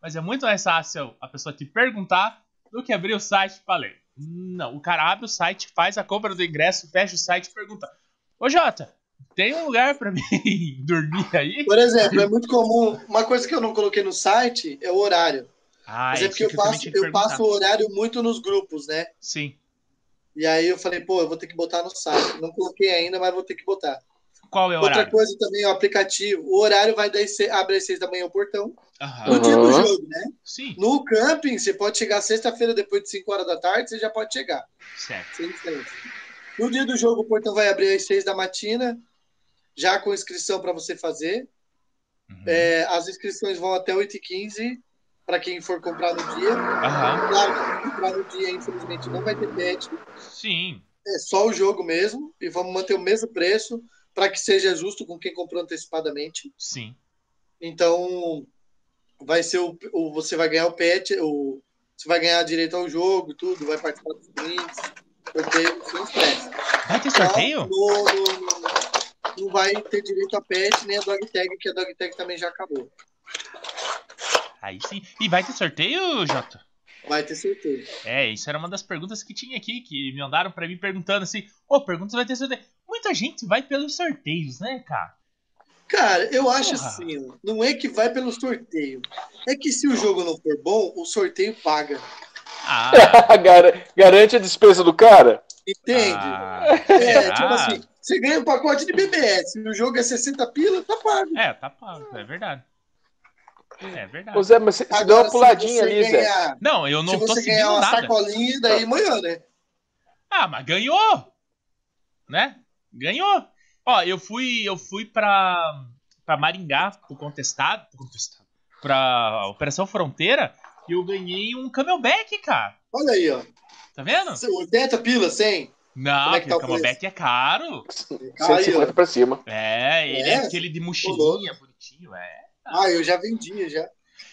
Mas é muito mais fácil a pessoa te perguntar do que abrir o site pra ler. Não, o cara abre o site, faz a compra do ingresso, fecha o site e pergunta: Ô Jota, tem um lugar pra (laughs) mim dormir aí? Por exemplo, é muito comum. Uma coisa que eu não coloquei no site é o horário. Ah, Mas é porque eu que também passo, eu passo o horário muito nos grupos, né? Sim. E aí eu falei, pô, eu vou ter que botar no site. Não coloquei ainda, mas vou ter que botar. Qual é o Outra horário? coisa também, o aplicativo. O horário vai das abre às seis da manhã o portão. Aham. No dia do jogo, né? Sim, No camping, você pode chegar sexta-feira depois de 5 horas da tarde, você já pode chegar. certo. sem diferença. No dia do jogo, o portão vai abrir às 6 da matina, já com inscrição para você fazer. Uhum. É, as inscrições vão até 8h15 para quem for comprar no dia. Aham. Claro que quem comprar no dia, infelizmente, não vai ter pet. Sim. É só o jogo mesmo. E vamos manter o mesmo preço para que seja justo com quem comprou antecipadamente. Sim. Então, vai ser o, o- você vai ganhar o pet, o, você vai ganhar direito ao jogo, tudo, vai participar dos brindes, sorteio, sem estresse. Vai ter sorteio? no- no- não vai ter direito a pet nem a dog tag, que a dog tag também já acabou. Aí sim. E vai ter sorteio, Jota? Vai ter sorteio. É, isso era uma das perguntas que tinha aqui, que me mandaram pra mim perguntando assim: Ô, pergunta se vai ter sorteio. Muita gente vai pelos sorteios, né, cara? Cara, eu acho Porra. assim, ó, não é que vai pelo sorteio. É que se o jogo não for bom, o sorteio paga. Ah, (laughs) Gar- Garante a despesa do cara? Entende? ah, é, tipo assim, você ganha um pacote de BBS, o jogo é 60 pila, tá pago. É, tá pago, é verdade. É verdade. Ô Zé, mas você, você deu Agora, uma puladinha se você ali, Zé. ganhar, Não, eu não se tô você seguindo ganhar uma nada. sacolinha, daí amanhã, né? Ah, mas ganhou! Né? Ganhou! Ó, eu fui, eu fui pra, pra Maringá, pro contestado, pro contestado, pra Operação Fronteira, e eu ganhei um camelback, cara. Olha aí, ó. Tá vendo? 80 pila, 100. Não, é tá o camelback é caro. Aí, ó. 150 pra cima. É, ele é, É? aquele de mochilinha, bonitinho, é. Ah, eu já vendia, já.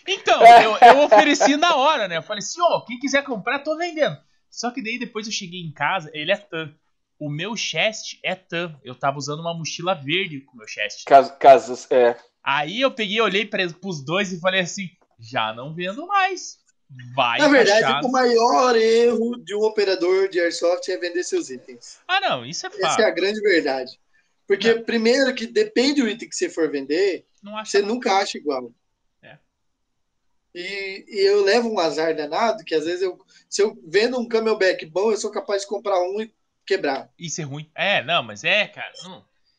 Então, eu, eu ofereci na hora, né? Eu falei assim, ó, quem quiser comprar, tô vendendo. Só que daí depois eu cheguei em casa, ele é tan. O meu chest é tan. Eu tava usando uma mochila verde com o meu chest. Cas- Casas, é. Aí eu peguei, olhei pra, pros dois e falei assim, já não vendo mais. Vai Na verdade, achar- o maior erro de um operador de airsoft é vender seus itens. Ah, não, isso é Essa é fato. a grande verdade. Porque, primeiro, que depende do item que você for vender, Não acho você nunca acha igual. É. E, e eu levo um azar danado, que às vezes eu, se eu vendo um camelback bom, eu sou capaz de comprar um e quebrar. isso é ruim. É, não, mas é, cara.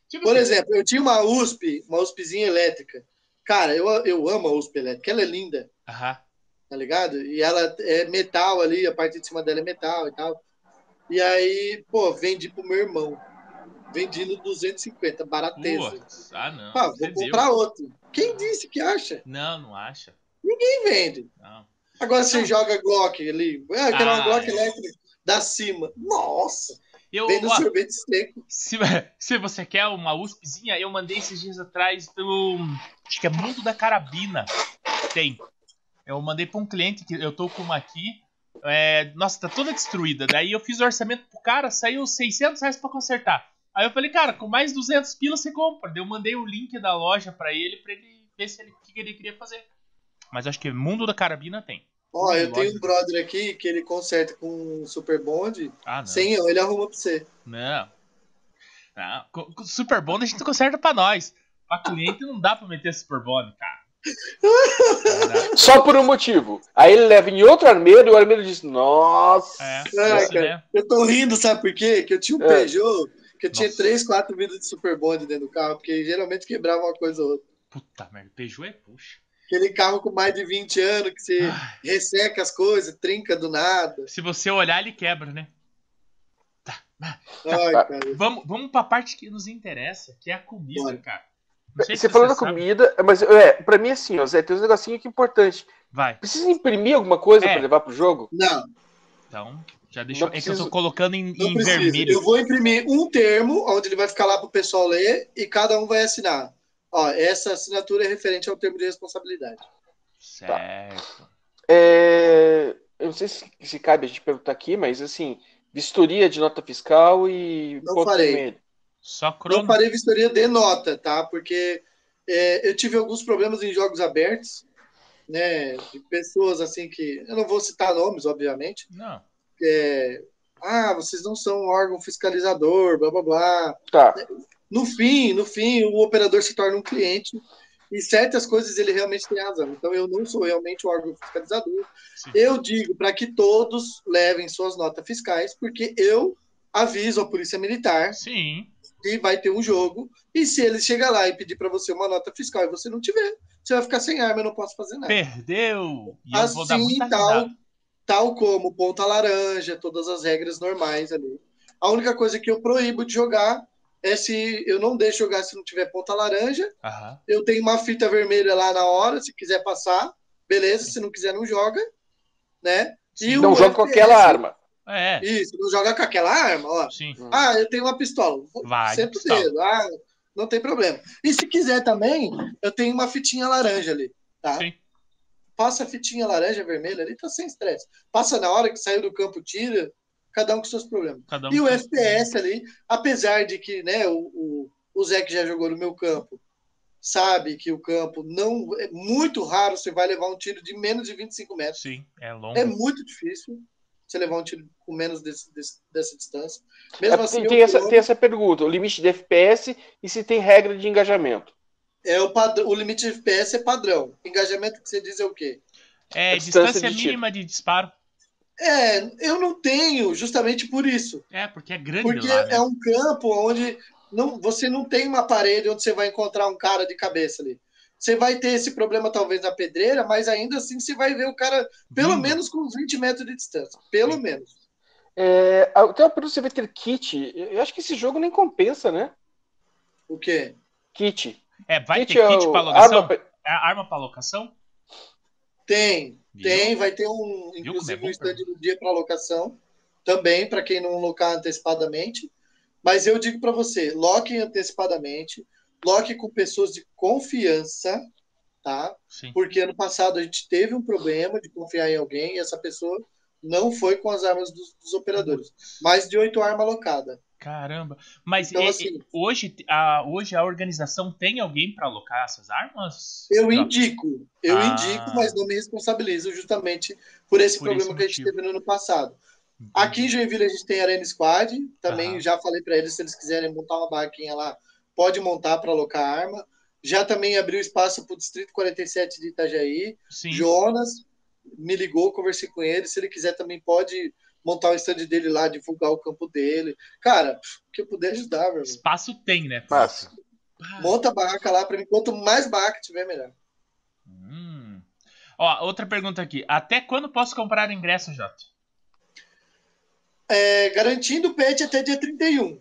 Tipo Por assim, exemplo, eu tinha uma USP, uma USPzinha elétrica. Cara, eu, eu amo a USP elétrica, ela é linda. aham. tá ligado? E ela é metal ali, a parte de cima dela é metal e tal. E aí, pô, vendi pro meu irmão. Vendi no 250, barateza. Ah, não. Pá, vou deu. comprar outro. Quem disse que acha? Não, não acha. Quem vende? Não. Agora você joga Glock ali. Ah, eu quero uma Ah, Glock é. elétrica da cima. Nossa! Eu, Vem no ó, sorvete seco. Se, (laughs) se você quer uma USPzinha, eu mandei esses dias atrás pelo. Acho que é Mundo da Carabina. Tem. Eu mandei pra um cliente que eu tô com uma aqui. é, nossa, tá toda destruída. Daí eu fiz o orçamento pro cara, saiu 600 reais pra consertar. Aí eu falei, cara, com mais 200 pilas você compra. Daí eu mandei o link da loja pra ele, pra ele ver se ele, o que ele queria fazer. Mas acho que Mundo da Carabina tem. Ó, eu tenho um brother aqui que ele conserta com um Super Bond. Ah, não. Sem eu, ele arruma pra você. Não. Não. Com, com Super Bond a gente conserta pra nós. Pra cliente não dá pra meter Super Bond, cara. (laughs) Só por um motivo. Aí ele leva em outro armeiro e o armeiro diz: Nossa. É, Ah, cara. Eu tô rindo, sabe por quê? Que eu tinha um É. Peugeot, que eu tinha Nossa. três, quatro vidas de Super Bond dentro do carro, porque geralmente quebrava uma coisa ou outra. Puta merda, Peugeot é puxa. Aquele carro com mais de 20 anos que você Ai, resseca as coisas, trinca do nada. Se você olhar, ele quebra, né? Ai, cara. Vamos, vamos pra parte que nos interessa, que é a comida, Bora. cara. Se Você falou da comida, mas é, pra mim assim, ó, Zé, tem uns negocinhos que é importante. Vai. Precisa imprimir alguma coisa É. pra levar pro jogo? Não, Então, já deixou. Não É que eu tô colocando em, não em vermelho. Eu vou imprimir um termo, onde ele vai ficar lá pro pessoal ler, e cada um vai assinar. Ó, essa assinatura é referente ao termo de responsabilidade. Certo. É, eu não sei se, se cabe a gente perguntar aqui, mas assim, vistoria de nota fiscal e Não farei. vermelho. Só Não crono. farei vistoria de nota, tá? Porque é, eu tive alguns problemas em jogos abertos, né? De pessoas assim que. Eu não vou citar nomes, obviamente. Não. É, ah, vocês não são um órgão fiscalizador, blá blá blá. Tá. No fim, no fim, o operador se torna um cliente e certas coisas ele realmente tem razão. Então eu não sou realmente o órgão fiscalizador. Sim. Eu digo para que todos levem suas notas fiscais, porque eu aviso a Polícia Militar Sim. que vai ter um jogo, e se ele chegar lá e pedir para você uma nota fiscal e você não tiver, você vai ficar sem arma, eu não posso fazer nada. Perdeu! E eu vou dar Assim, muita tal, risada. Tal como ponta laranja, todas as regras normais ali. A única coisa que eu proíbo de jogar é se eu não deixo jogar se não tiver ponta laranja. Aham. Eu tenho uma fita vermelha lá na hora, se quiser passar, beleza. Se não quiser, não joga, né? E Não joga com FPS aquela arma. É, Isso, não joga com aquela arma, ó. sim. Ah, eu tenho uma pistola. Vai, Senta o pistola. dedo. Ah, não tem problema. E se quiser também, eu tenho uma fitinha laranja ali, tá? Sim. Passa a fitinha laranja, vermelha ali, tá sem estresse. Passa na hora que saiu do campo, tira, cada um com seus problemas. Cada um E o FPS ali, apesar de que né, o, o, o Zé que já jogou no meu campo sabe que o campo não é muito raro você vai levar um tiro de menos de 25 metros. Sim, é longo. É muito difícil você levar um tiro com menos desse, desse- dessa distância. É, Mesmo assim, tem, tem essa, tem essa pergunta: o limite de FPS e se tem regra de engajamento. É o, padrão, o limite de FPS é padrão. Engajamento que você diz é o quê? É, A distância distância de tiro. mínima de disparo. É, eu não tenho justamente por isso. É, porque é grande Porque lá, né? é um campo onde não, você não tem uma parede onde você vai encontrar um cara de cabeça ali. Você vai ter esse problema talvez na pedreira, mas ainda assim você vai ver o cara pelo Vindo. menos com uns 20 metros de distância. Pelo Sim. menos. É, a- tem uma pergunta: você vai ter kit? Eu acho que esse jogo nem compensa, né? O quê? Kit. É, vai kit ter é kit o- pra alocação? arma É arma pra locação? Tem, Viu? tem, vai ter um, é inclusive bom, um stand do dia para locação também, para quem não locar antecipadamente. Mas eu digo para você, loque antecipadamente, loque com pessoas de confiança, tá? Sim. Porque ano passado a gente teve um problema de confiar em alguém e essa pessoa não foi com as armas dos, dos operadores. Mais de oito armas alocadas. Caramba. Mas Então, é- assim- é- hoje, a, hoje a organização tem alguém pra alocar essas armas? Eu indico, eu Ah. indico, mas não me responsabilizo justamente por esse Por problema esse que a gente teve no ano passado. Aqui em Joinville a gente tem Arena Squad, também Aham. já falei para eles se eles quiserem montar uma barraquinha lá, pode montar para alocar arma. Já também abriu espaço para o Distrito 47 de Itajaí. Sim. Jonas me ligou, conversei com ele. Se ele quiser também pode montar o stand dele lá, divulgar o campo dele. Cara, o que eu puder ajudar, meu irmão. Espaço tem, né? Massa. Ah, Monta a barraca lá para mim. Quanto mais barraca tiver, melhor. hum. Ó, outra pergunta aqui. Até quando posso comprar ingresso, Jota? É, garantindo o pet até dia 31.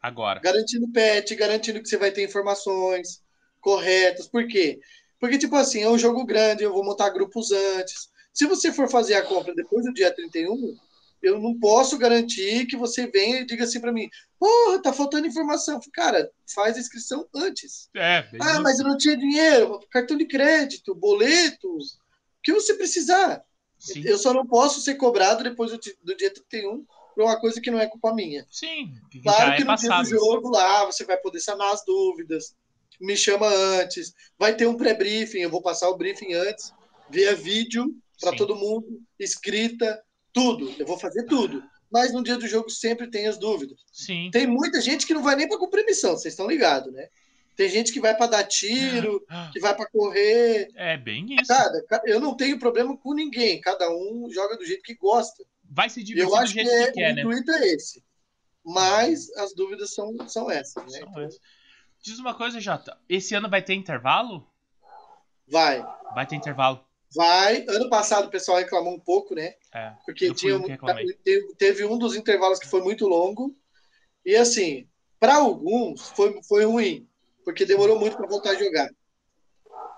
Agora. Garantindo o pet, garantindo que você vai ter informações corretas. Por quê? Porque, tipo assim, é um jogo grande, eu vou montar grupos antes. Se você for fazer a compra depois do dia 31, eu não posso garantir que você venha e diga assim para mim: porra, tá faltando informação. Cara, faz a inscrição antes. É, Ah, mas eu não tinha dinheiro, cartão de crédito, boletos, o que você precisar. Sim. Eu só não posso ser cobrado depois do, do dia 31 por uma coisa que não é culpa minha. Sim, Claro que é no dia passado. do jogo lá você vai poder sanar as dúvidas. Me chama antes. Vai ter um pré-briefing, eu vou passar o briefing antes, via vídeo para todo mundo, escrita, tudo. Eu vou fazer tudo. Mas no dia do jogo sempre tem as dúvidas. Sim. Tem muita gente que não vai nem para cumprir missão, vocês estão ligados, né? Tem gente que vai para dar tiro, que vai para correr. É bem isso. Cada, ca- eu não tenho problema com ninguém. Cada um joga do jeito que gosta. Vai se divertir Eu do acho que, jeito é, que quer, o né? intuito é esse. Mas as dúvidas são, são essas, né? São Então, essas. Diz uma coisa, Jota. Esse ano vai ter intervalo? vai, Vai ter intervalo. Vai. Ano passado o pessoal reclamou um pouco, né? É. Porque tinha, teve, um dos intervalos que foi muito longo. E assim, para alguns foi, foi ruim, porque demorou muito para voltar a jogar.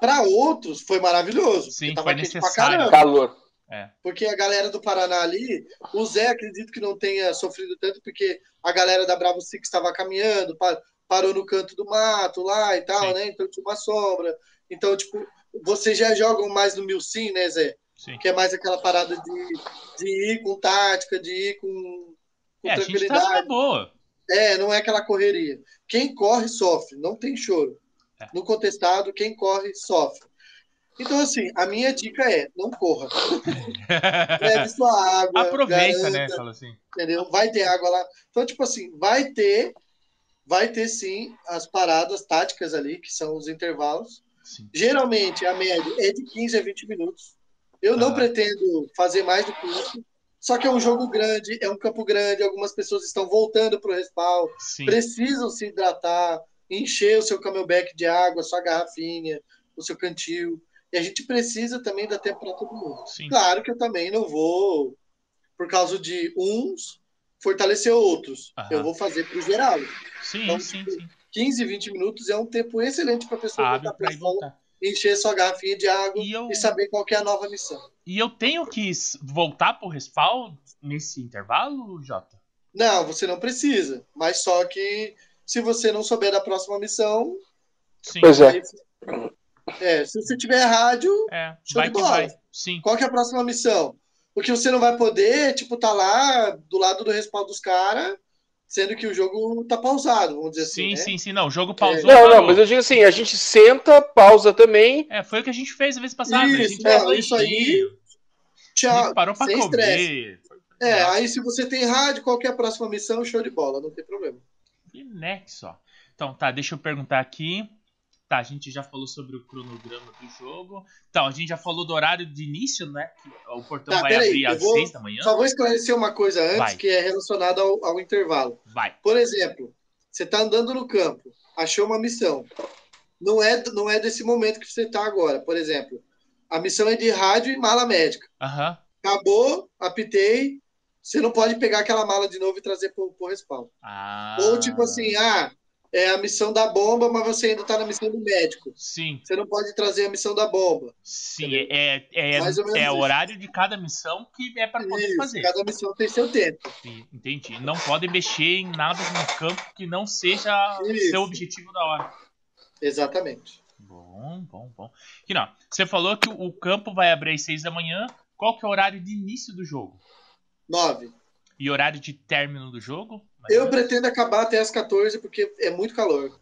Para outros foi maravilhoso. Sim, porque foi necessário. Calor. É. Porque a galera do Paraná ali, o Zé acredito que não tenha sofrido tanto, porque a galera da Bravo Six estava caminhando, pa- parou no canto do mato lá e tal, Sim. né? Então tinha uma sombra. Então, tipo, vocês já jogam mais no Milsim, né, Zé? Sim. Que é mais aquela parada de, de ir com tática, de ir com, com É, tá numa tranquilidade. boa. É, não é aquela correria. Quem corre, sofre, não tem choro. É. No contestado, quem corre, sofre. Então, assim, a minha dica é: não corra. (laughs) Leve sua água. Aproveita, né? garanta, Fala assim. Entendeu? Vai ter água lá. Então, tipo assim, vai ter, vai ter sim as paradas táticas ali, que são os intervalos. Sim. Geralmente a média é de 15 a 20 minutos. Eu não Ah. pretendo fazer mais do que isso. Só que é um jogo grande, é um campo grande, algumas pessoas estão voltando para o respawn, Sim. precisam se hidratar, encher o seu camelback de água, sua garrafinha, o seu cantil. E a gente precisa também dar tempo para todo mundo. Sim. Claro que eu também não vou, por causa de uns, fortalecer outros. Aham. Eu vou fazer para o geral. Sim, Então, sim, tipo, sim. 15, 20 minutos é um tempo excelente para a pessoa Abre voltar pra para ir a voltar. encher sua garrafinha de água E eu, e saber qual que é a nova missão. e eu tenho que voltar pro respawn nesse intervalo, Jota? Não, você não precisa. Mas só que se você não souber da próxima missão, Sim. Pois é. é, se você tiver rádio, É, Show vai de que bola. vai. Sim. qual que é a próxima missão? Porque você não vai poder, tipo, tá lá do lado do respaldo dos caras, sendo que o jogo tá pausado, vamos dizer Sim, assim. né? sim, sim. Não, o jogo pausou. Não, não, mas eu digo assim, a gente senta, pausa também. É, foi o que a gente fez a vez passada. a Isso, gente é, isso aí, Tchau. parou pra sem comer. estresse. É, aí se você tem rádio, qual que é a próxima missão? Show de bola, não tem problema. E nexo, ó. Então, tá, deixa eu perguntar aqui. Tá, a gente já falou sobre o cronograma do jogo. Então, a gente já falou do horário de início, né? Que o portão Tá, vai abrir às vou- 6 da manhã. Só vou esclarecer uma coisa antes, Vai. que é relacionada ao, ao intervalo. Vai. Por exemplo, você está andando no campo, achou uma missão. Não é, não é desse momento que você está agora. Por exemplo, a missão é de rádio e mala médica. Aham. Acabou, apitei, você não pode pegar aquela mala de novo e trazer para o respawn. Ah, Ou tipo assim, ah, é a missão da bomba, mas você ainda está na missão do médico. Sim, Você não pode trazer a missão da bomba. sim. É, é, Mais menos é o horário de cada missão que é para poder Isso, fazer. cada missão tem seu tempo. Sim, Entendi. Não pode mexer em nada no campo que não seja Isso. seu objetivo da hora. Exatamente. Bom, bom, bom. Aqui não. Você falou que o campo vai abrir às 6 da manhã. Qual que é o horário de início do jogo? Nove. E horário de término do jogo? Eu pretendo acabar até as 14 porque é muito calor.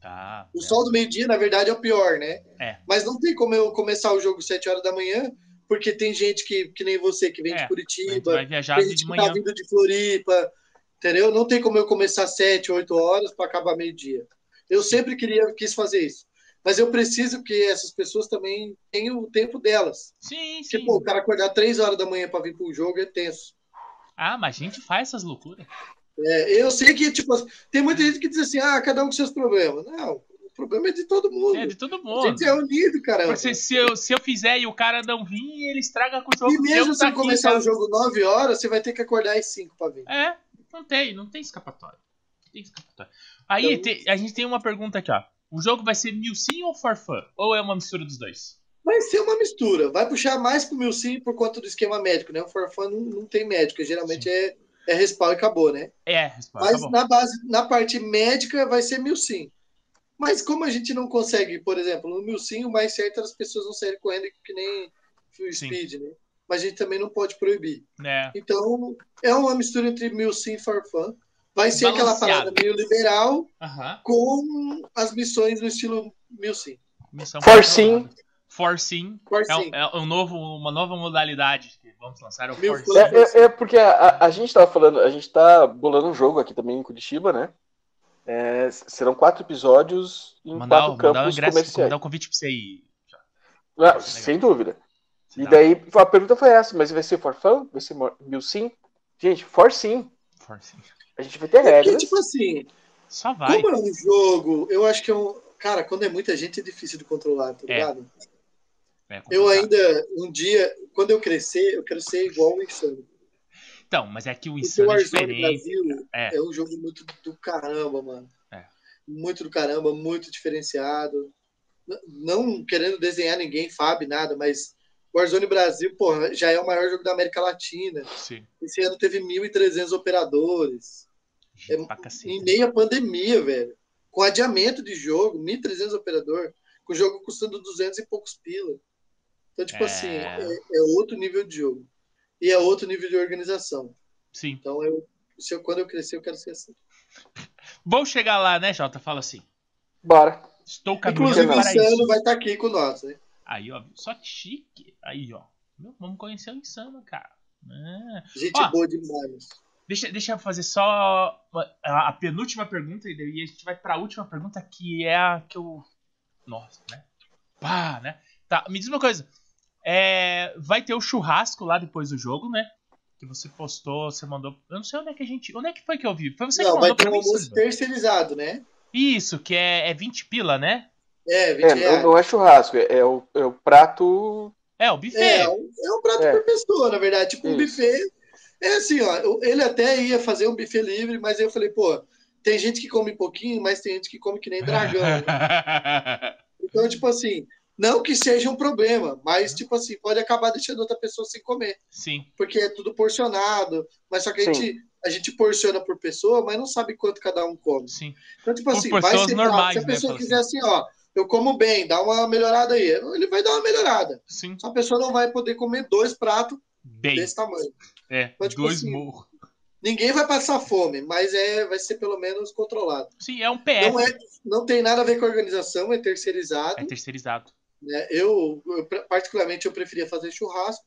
Tá. O é. sol do meio-dia, na verdade, é o pior, né? É. Mas não tem como eu começar o jogo 7 horas da manhã, porque tem gente que, que nem você, que vem É, de Curitiba, vai viajar tem de gente que manhã. tá vindo de Floripa, entendeu? Não tem como eu começar 7, 8 horas para acabar meio-dia. Eu sempre queria, quis fazer isso. Mas eu preciso que essas pessoas também tenham o tempo delas. Sim, sim. pô, o cara acordar 3 horas da manhã para vir pro jogo é tenso. Ah, mas a gente faz essas loucuras. É, eu sei que, tipo, tem muita gente que diz assim, ah, cada um com seus problemas. Não, o problema é de todo mundo. É de todo A mundo. gente é unido. Porque se, eu, se eu fizer e o cara não vir, ele estraga com o jogo. E mesmo se tá aqui, começar tá? o jogo 9 horas, você vai ter que acordar às 5 para vir. É, não tem, não tem escapatória. Não tem escapatória. Aí Então- te- a gente tem uma pergunta aqui, ó. O jogo vai ser mil sim ou for fun? Ou é uma mistura dos dois? Vai ser uma mistura. Vai puxar mais pro mil sim por conta do esquema médico, né? O Forfã não, não tem médico, geralmente é, é respawn e acabou, né? É, resposta. Mas bom. na base, na parte médica vai ser mil sim. Mas como a gente não consegue, por exemplo, no mil sim, o mais certo é as pessoas não saírem correndo que nem o Sim. speed, né? Mas a gente também não pode proibir. É, Então, é uma mistura entre mil sim e forfã. Vai ser aquela Balanceado. parada meio liberal aham. com as missões no estilo mil sim. Missão For sim. For sim. For É, um- é um novo, uma nova modalidade que vamos lançar. É o Mil For fãs. sim. É, é- é porque a, a- gente tava falando, a gente tá bolando um jogo aqui também em Curitiba, né? É, serão quatro episódios em Mandar, quatro mandar um campos ingresso, comerciais. mandar um convite pra você aí. Ah, sem dúvida. E Dá. daí a pergunta foi essa, mas vai ser for fun? Vai ser mil sim? Gente, for sim. For sim. A gente vai ter Porque, regras. tipo assim, Só vai. como é um jogo, eu acho que é um. Cara, quando é muita gente é difícil de controlar, tá É. ligado? É Eu complicado. ainda, um dia, quando eu crescer, eu quero ser igual o Insano. Então, mas é que o Porque o Insano é Warzone diferente. Brasil É. é. um jogo muito do caramba, mano. É. Muito do caramba, muito diferenciado. Não querendo desenhar ninguém, Fábio, nada, mas Warzone Brasil, porra, já é o maior jogo da América Latina. Sim. Esse ano teve 1.300 operadores. Gente, É- Em meio à pandemia, velho. Com adiamento de jogo, 1.300 operador, com o jogo custando 200 e poucos pila. Então, tipo É. assim, é, é outro nível de jogo. E é outro nível de organização. Sim. Então, eu, se eu, quando eu crescer, eu quero ser assim. Vou chegar lá, né, Jota? Fala assim. Bora. Estou caminhando Inclusive, o para Insano isso. vai estar aqui com nós, né? Aí, ó. Só que chique. Aí, ó. Meu, vamos conhecer o Insano, cara. Ah, Gente Ó. boa demais. deixa, deixa eu fazer só a, a penúltima pergunta e daí a gente vai para a última pergunta que é a que eu. Nossa, né? Pá, né? Tá, me diz uma coisa. É, vai ter o churrasco lá depois do jogo, né? que você postou, você mandou. Eu não sei onde é que a gente. Onde é que foi que eu vi? Foi você Não, que vai mandou ter pra um mim, almoço terceirizado, né? Isso, que é, é 20 pila, né? É, 20 É, reais. não, não é churrasco, é, é o, é o prato. É, o buffet. É, um- é um prato É. por pessoa, na verdade. Tipo, um Isso. buffet. É assim, ó. Ele até ia fazer um buffet livre, mas aí eu falei, pô, tem gente que come pouquinho, mas tem gente que come que nem dragão. né? (laughs) Então, tipo assim, não que seja um problema, mas, tipo assim, pode acabar deixando outra pessoa sem comer. Sim. Porque é tudo porcionado, mas só que a gente, a gente porciona por pessoa, mas não sabe quanto cada um come. Sim. Então, tipo Por assim, vai ser normais, se a né, pessoa fala quiser assim, ó, eu como bem, dá uma melhorada aí. Ele vai dar uma melhorada. Sim. Só a pessoa não vai poder comer dois pratos Bem. desse tamanho. É, Mas, tipo dois assim, murros. Ninguém vai passar fome, mas é, vai ser pelo menos controlado. Sim, é um PF. Não, é, não tem nada a ver com a organização, é terceirizado. É terceirizado. Né? Eu, eu, particularmente, eu preferia fazer churrasco,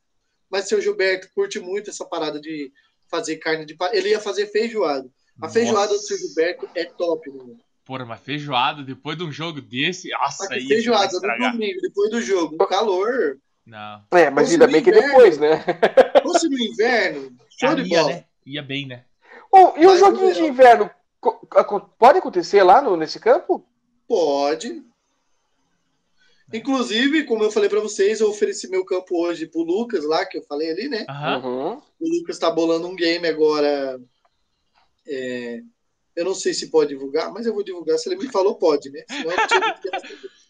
mas seu Gilberto curte muito essa parada de fazer carne de Ele ia fazer feijoada. A feijoada do Nossa. seu Gilberto é top, né? Porra, uma feijoada depois de um jogo desse. Nossa, que aí feijoada no estragar. domingo, depois do jogo, no calor. Não. É, mas Fosse ainda bem que inverno. depois, né? Fosse no inverno, show de Ah, ia, bola. né? Ia bem, né? Oh, e o Mas no joguinho de inverno pode acontecer lá no, nesse campo? Pode. Inclusive, como eu falei pra vocês, eu ofereci meu campo hoje pro Lucas lá, que eu falei ali, né? Uhum. O Lucas tá bolando um game agora. é, Eu não sei se pode divulgar, mas eu vou divulgar. Se ele me falou, pode, né? Senão eu tinha.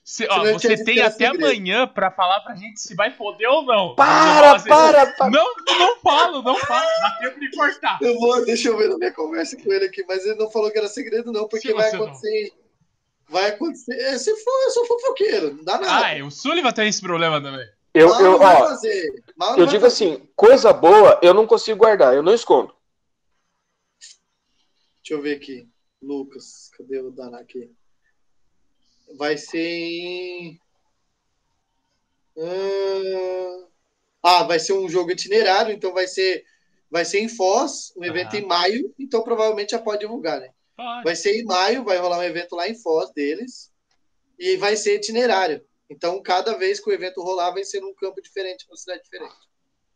Cê- (laughs) ó, você tem até segredo. amanhã pra falar pra gente se vai poder ou não. Para, Você- para, para. Não, não falo, não falo. Dá tempo de cortar. Eu vou, deixa eu ver na minha conversa com ele aqui, mas ele não falou que era segredo, não, porque Se vai você não. Vai acontecer. É, se for, eu sou fofoqueiro, não dá nada. Ah, o Sullivan tem esse problema também. Eu, Mal eu, não vai ó, fazer. Mal não eu vai digo fazer. assim, coisa boa eu não consigo guardar, eu não escondo. Deixa eu ver aqui. Lucas, cadê o Daná aqui? Vai ser em. Ah, Ah, vai ser um jogo itinerário, então vai ser, vai ser em Foz, um evento Aham. em maio, então provavelmente já pode divulgar, né? Pode. Vai ser em maio, vai rolar um evento lá em Foz deles, e vai ser itinerário. Então, cada vez que o evento rolar, vai ser num campo diferente, numa cidade diferente.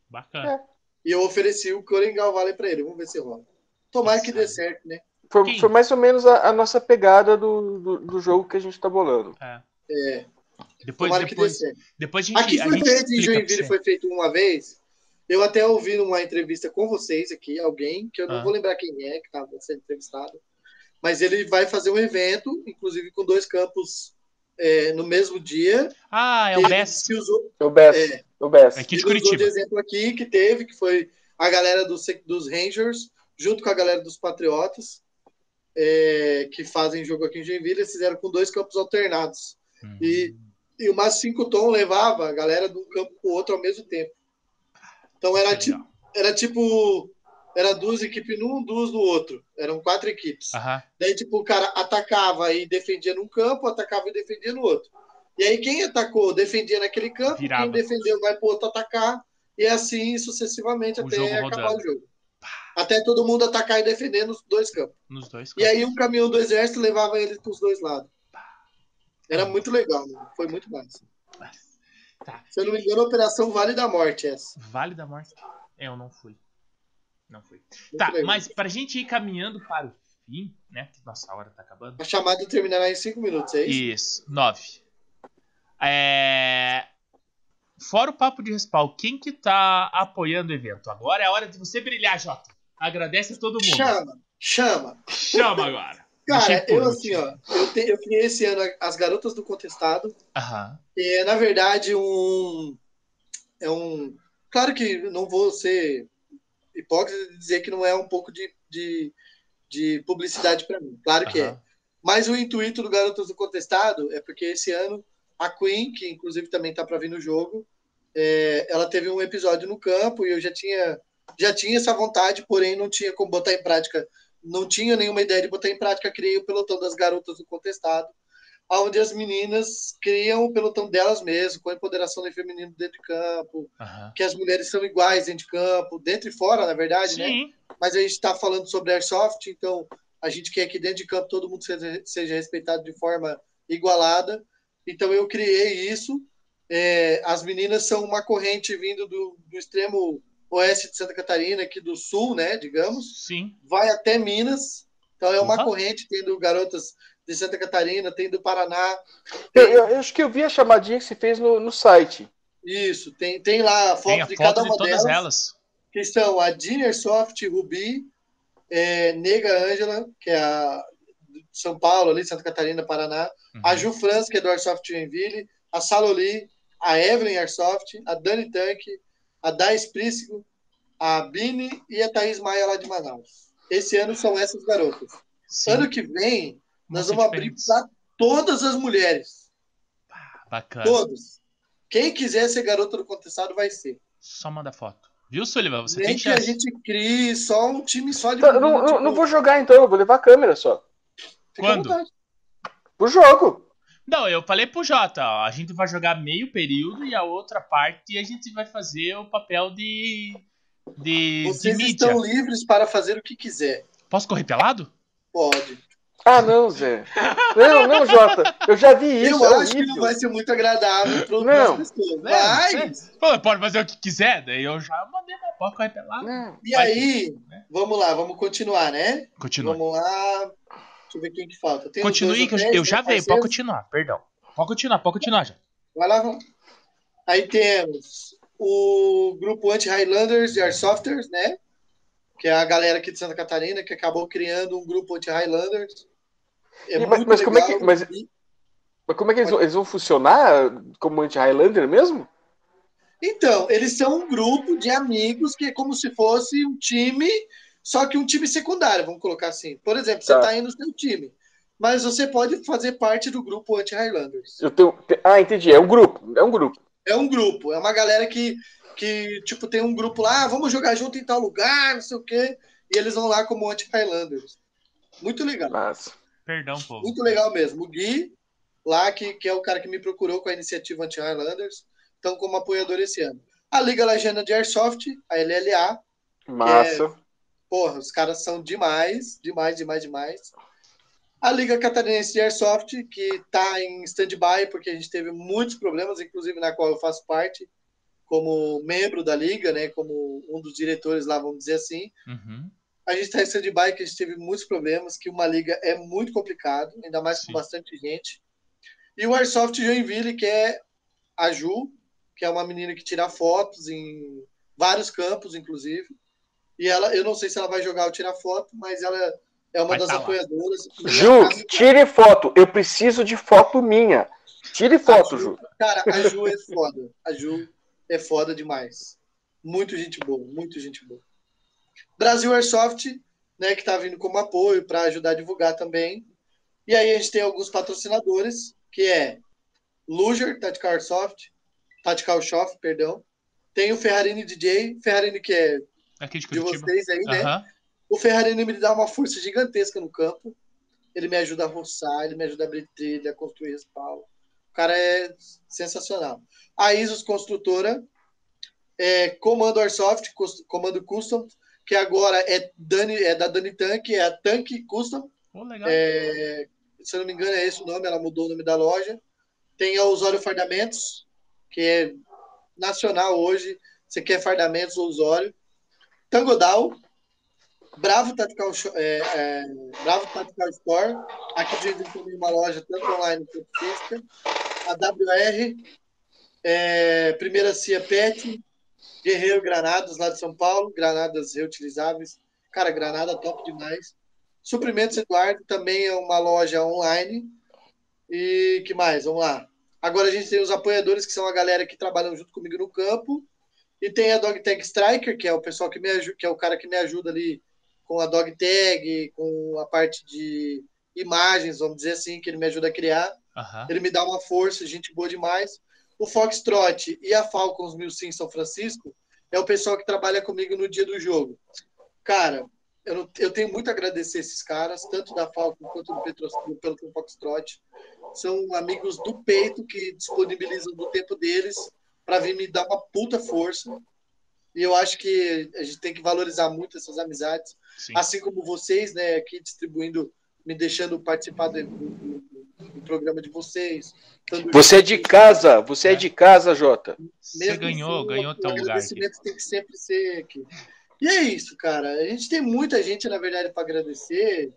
Bacana. E eu ofereci o Coringal Valley para ele, vamos ver se rola. Tomara que dê certo, né? Foi, foi mais ou menos a, a nossa pegada do, do, do jogo que a gente tá bolando. É. É, Depois, tomara que dê depois, certo. depois a gente, Aqui a foi gente feito em Joinville, foi feito uma vez. Eu até ouvi numa entrevista com vocês aqui, alguém, que eu não Ah. vou lembrar quem é que estava sendo entrevistado, mas ele vai fazer um evento, inclusive com dois campos é, no mesmo dia. Ah, é o Best. usou, O Best, É. o Best. Aqui de ele usou de Curitiba. exemplo aqui que teve, que foi a galera dos, dos Rangers, junto com a galera dos Patriotas, é, que fazem jogo aqui em Joinville, eles fizeram com dois campos alternados. Hum. E, e o Márcio Cinco Tom levava a galera de um campo para o outro ao mesmo tempo. Então era, ti- Legal. era tipo. Era duas equipes num, duas no outro. Eram quatro equipes. Aham. Daí, tipo, o cara atacava e defendia num campo, atacava e defendia no outro. E aí, quem atacou, defendia naquele campo, Virava. quem defendeu vai pro outro atacar, e assim sucessivamente O até acabar rodando. o jogo. Até todo mundo atacar e defender nos dois campos. Nos dois E aí, um caminhão do exército levava eles pros dois lados. Era muito legal, mano. foi muito massa. Tá. Se eu não me engano, a Operação Vale da Morte, essa. Vale da Morte. Eu não fui. Não fui. Muito Tá, legal. mas pra gente ir caminhando para o fim, né? Nossa hora tá acabando. A chamada terminará em cinco minutos, é isso? Isso, nove. É... Fora o papo de respawn, quem que tá apoiando o evento? Agora é a hora de você brilhar, Jota. Agradece a todo mundo. Chama, chama. Chama agora. (laughs) Cara, eu assim, ó, eu, te- eu criei esse ano as Garotas do Contestado. Aham. E é, na verdade, um. É um. Claro que não vou ser hipócrita de dizer que não é um pouco de, de, de publicidade para mim. Claro que é. aham. Mas o intuito do Garotas do Contestado é porque esse ano a Queen, que inclusive também tá para vir no jogo, é, ela teve um episódio no campo e eu já tinha já tinha essa vontade, porém não tinha como botar em prática, não tinha nenhuma ideia de botar em prática, criei o pelotão das Garotas do Contestado, onde as meninas criam o pelotão delas mesmas, com a empoderação do feminino dentro de campo, aham. que as mulheres são iguais dentro de campo, dentro e fora, na verdade, né? Sim. mas a gente está falando sobre airsoft, então a gente quer que dentro de campo todo mundo seja, seja respeitado de forma igualada. Então eu criei isso. É, as meninas são uma corrente vindo do, do extremo oeste de Santa Catarina, aqui do sul, né, digamos, Sim. vai até Minas. Então é uma Uhum. corrente, tem do Garotas de Santa Catarina, tem do Paraná. Eu, eu- eu acho que eu vi a chamadinha que se fez no, no site. Isso, tem, tem lá a foto Tem a de foto cada de uma todas delas, elas. que são a Dinner Soft, Rubi, é, Nega Ângela, que é a de São Paulo, ali, Santa Catarina, Paraná, Uhum. a Ju Franz, que é do Airsoft Joinville, a Saloli, a Evelyn Airsoft, a Dani Tanque, a Dais Príncipe, a Bini e a Thaís Maia lá de Manaus. Esse ano são essas garotas. Sim. Ano que vem, nós ser vamos abrir para todas as mulheres. Bacana. Todas. Quem quiser ser garota do contestado vai ser. Só manda foto. Viu, Sullivan? Você Nem tem que a gente crie só um time só de Tá, não, não, tipo, não vou jogar então, eu vou levar a câmera só. fica à Quando? vontade. Pro jogo. Não, eu falei pro Jota, ó, a gente vai jogar meio período e a outra parte a gente vai fazer o papel de. de, de Vocês mídia. estão livres para fazer o que quiser. Posso correr pelado? Pode. Ah, não, Zé. Não, não, Jota. Eu já vi isso. eu é acho que não horrível. vai ser muito agradável para Não. as pessoas. É, Mas, Pô, pode fazer o que quiser, daí eu já mandei. Não. e Vai aí, né? vamos lá, vamos continuar, né? Continua. Vamos lá. Deixa eu ver quem que falta. Tem Continue dois que eu, eu já né, veio, pode continuar, perdão. Pode continuar, pode continuar já. Vai lá, vamos. Aí temos o grupo Anti-Highlanders de Airsofters, né? Que é a galera aqui de Santa Catarina que acabou criando um grupo Anti-Highlanders. É E, mas- mas como é que- mas- Mas como é que eles vão, eles vão funcionar como anti-Highlander mesmo? Então, eles são um grupo de amigos que é como se fosse um time, só que um time secundário, vamos colocar assim. Por exemplo, você Tá. está aí no seu time, mas você pode fazer parte do grupo Anti-Highlanders. Eu tenho... Ah, entendi. É um grupo. É um grupo. É um grupo, é uma galera que, que tipo, tem um grupo lá, ah, vamos jogar junto em tal lugar, não sei o quê, e eles vão lá como Anti-Highlanders. Muito legal, Mas... Perdão, povo. muito legal mesmo. O Gui, lá, que, que é o cara que me procurou com a iniciativa Anti-Highlanders, estão como apoiador esse ano. A Liga Lajana de Airsoft, a LLA, Massa. Porra, os caras são demais, demais, demais, demais. A Liga Catarinense de Airsoft, que está em stand-by, porque a gente teve muitos problemas, inclusive na qual eu faço parte, como membro da Liga, né, como um dos diretores lá, vamos dizer assim. Uhum. A gente está em stand-by, que a gente teve muitos problemas, que uma liga é muito complicado, ainda mais Sim. com bastante gente. E o Airsoft Joinville, que é a Ju, que é uma menina que tira fotos em vários campos, inclusive. E ela, eu não sei se ela vai jogar ou tirar foto, mas ela é uma Vai das tá apoiadoras. Ju, tire foto. Eu preciso de foto minha. Tire foto, Ju. Cara, a Ju é (laughs) foda. A Ju é foda demais. Muito gente boa, muito gente boa. Brasil Airsoft, né, que tá vindo como apoio para ajudar a divulgar também. E aí a gente tem alguns patrocinadores, que é Luger, Tactical Airsoft, Tactical Shop, perdão. Tem o Ferrarini DJ, Ferrarini que é Aqui de de vocês aí, né? Aham. O Ferrarini me dá uma força gigantesca no campo. Ele me ajuda a roçar, ele me ajuda a abrir trilha, a construir respaldo. O cara é sensacional. A Isos Construtora, é, Comando Airsoft, Comando Custom, que agora é, Dani, é da Dani Tank, é a Tank Custom. Legal. É, se eu não me engano, é esse o nome, ela mudou o nome da loja. Tem a Osório Fardamentos, que é nacional hoje. Você quer fardamentos, Osório. Tangodal, Bravo Tactical, é, é, Bravo Tactical Store. Aqui de tem uma loja tanto online quanto física. A WR, é, Primeira Cia Pet, Guerreiro Granadas, lá de São Paulo. Granadas reutilizáveis. Cara, granada top demais. Suprimentos Eduardo também é uma loja online. E que mais? Vamos lá. Agora a gente tem os apoiadores, que são a galera que trabalham junto comigo no campo. E tem a Dog Tag Striker, que é o pessoal que me ajuda, que é o cara que me ajuda ali com a Dog Tag, com a parte de imagens, vamos dizer assim, que ele me ajuda a criar. Aham. Ele me dá uma força, gente boa demais. O Foxtrot e a Falcons 1000 São Francisco é o pessoal que trabalha comigo no dia do jogo. Cara, eu, não- eu tenho muito a agradecer esses caras, tanto da Falcon quanto do Petros, pelo do Foxtrot. São amigos do peito que disponibilizam do tempo deles para vir me dar uma puta força. E eu acho que a gente tem que valorizar muito essas amizades Sim. assim como vocês, né, aqui distribuindo, me deixando participar do- do programa de vocês. estando Você é de casa, você é de casa, Jota. Você Mesmo ganhou, assim, ganhou o teu lugar aqui. agradecimento tem que sempre ser aqui. E é isso, cara. A gente tem muita gente, na verdade, para agradecer,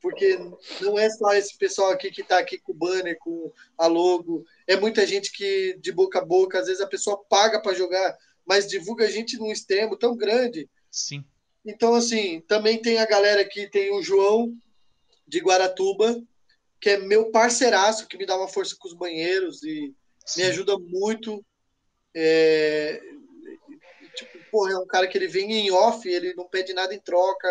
porque não é só esse pessoal aqui que está aqui com o banner, com a logo. É muita gente que, de boca a boca, às vezes a pessoa paga para jogar, mas divulga a gente num extremo tão grande. Sim. Então, assim, também tem a galera aqui, tem o João de Guaratuba, que é meu parceiraço, que me dá uma força com os banheiros e me sim. ajuda muito. É, tipo, porra, é um cara que ele vem em off, ele não pede nada em troca,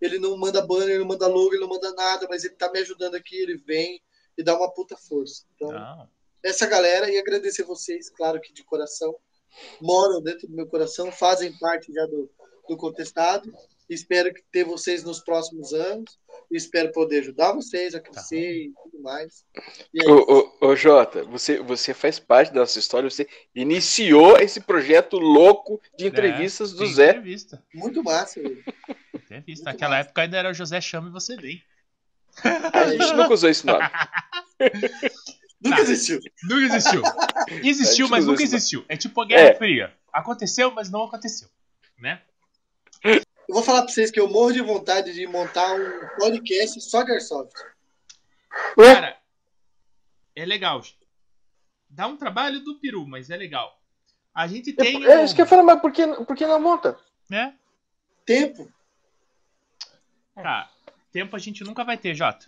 ele não manda banner, ele não manda logo, ele não manda nada, mas ele tá me ajudando aqui, ele vem e dá uma puta força. Então, Não. essa galera e agradecer vocês, claro que de coração, moram dentro do meu coração, fazem parte já do, do contestado. Espero que ter vocês nos próximos anos. Espero poder ajudar vocês a crescer e tudo mais. E é. Ô, ô, ô, Jota, você, você faz parte da nossa história, você iniciou esse projeto louco de entrevistas É, do Zé. Entrevista. muito massa. velho. Entrevista. Muito Naquela massa. época ainda era o José Chama e você vem. A gente nunca usou esse nome. (laughs) Nunca Tá. existiu. Nunca existiu. (laughs) Existiu, É, mas nunca isso, existiu. É tipo a Guerra É. Fria. Aconteceu, mas não aconteceu. Né? Eu vou falar pra vocês que eu morro de vontade de montar um podcast só de Airsoft. Ué, Cara, é legal. Dá um trabalho do peru, mas é legal. A gente tem. é um- isso que eu falo, mas por que, por que não monta? né? Tempo. Tá. Tempo a gente nunca vai ter, Jota.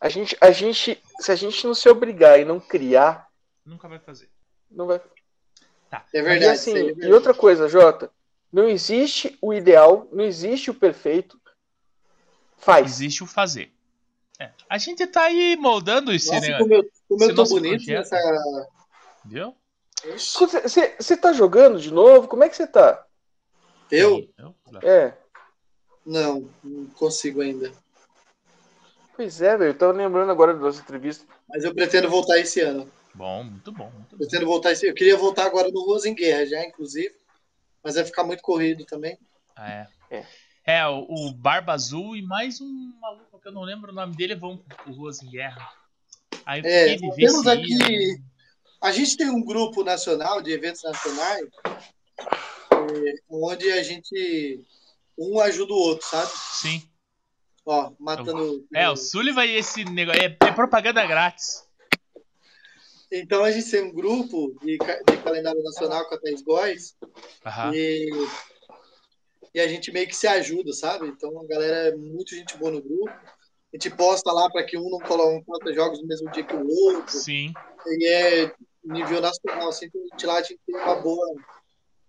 A gente, a gente, se a gente não se obrigar e não criar, Nunca vai fazer. não vai. Tá. É E verdade. assim, isso aí é e verdade. outra coisa, Jota, não existe o ideal, não existe o perfeito. Faz. Existe o fazer. É. A gente tá aí moldando esse Nossa, negócio. como eu, como eu tô bonito projeto. nessa. Ixi, Você, tá jogando de novo? Como é que você tá? Eu? É. Não, não consigo ainda. Pois é, velho. Eu tava lembrando agora da nossa entrevista. Mas eu pretendo voltar esse ano. Bom, muito bom, muito bom. Pretendo voltar esse Eu queria voltar agora no Ruas em Guerra já, inclusive. Mas vai ficar muito corrido também. Ah, é. É. É, o, o Barba Azul e mais um maluco que eu não lembro o nome dele vão pro Ruas em Guerra. Aí É, temos aqui- ia. A gente tem um grupo nacional de eventos nacionais é, onde a gente um ajuda o outro, sabe? Sim. Ó, matando. É, o Sullivan e esse negócio. É, é propaganda grátis. Então a gente tem um grupo de, de calendário nacional com a Thaís Góes e, e a gente meio que se ajuda, sabe? Então a galera é muito gente boa no grupo. A gente posta lá para que um não coloque um jogos no mesmo dia que o outro. Sim. E é nível nacional, assim, então a gente lá a gente tem uma boa,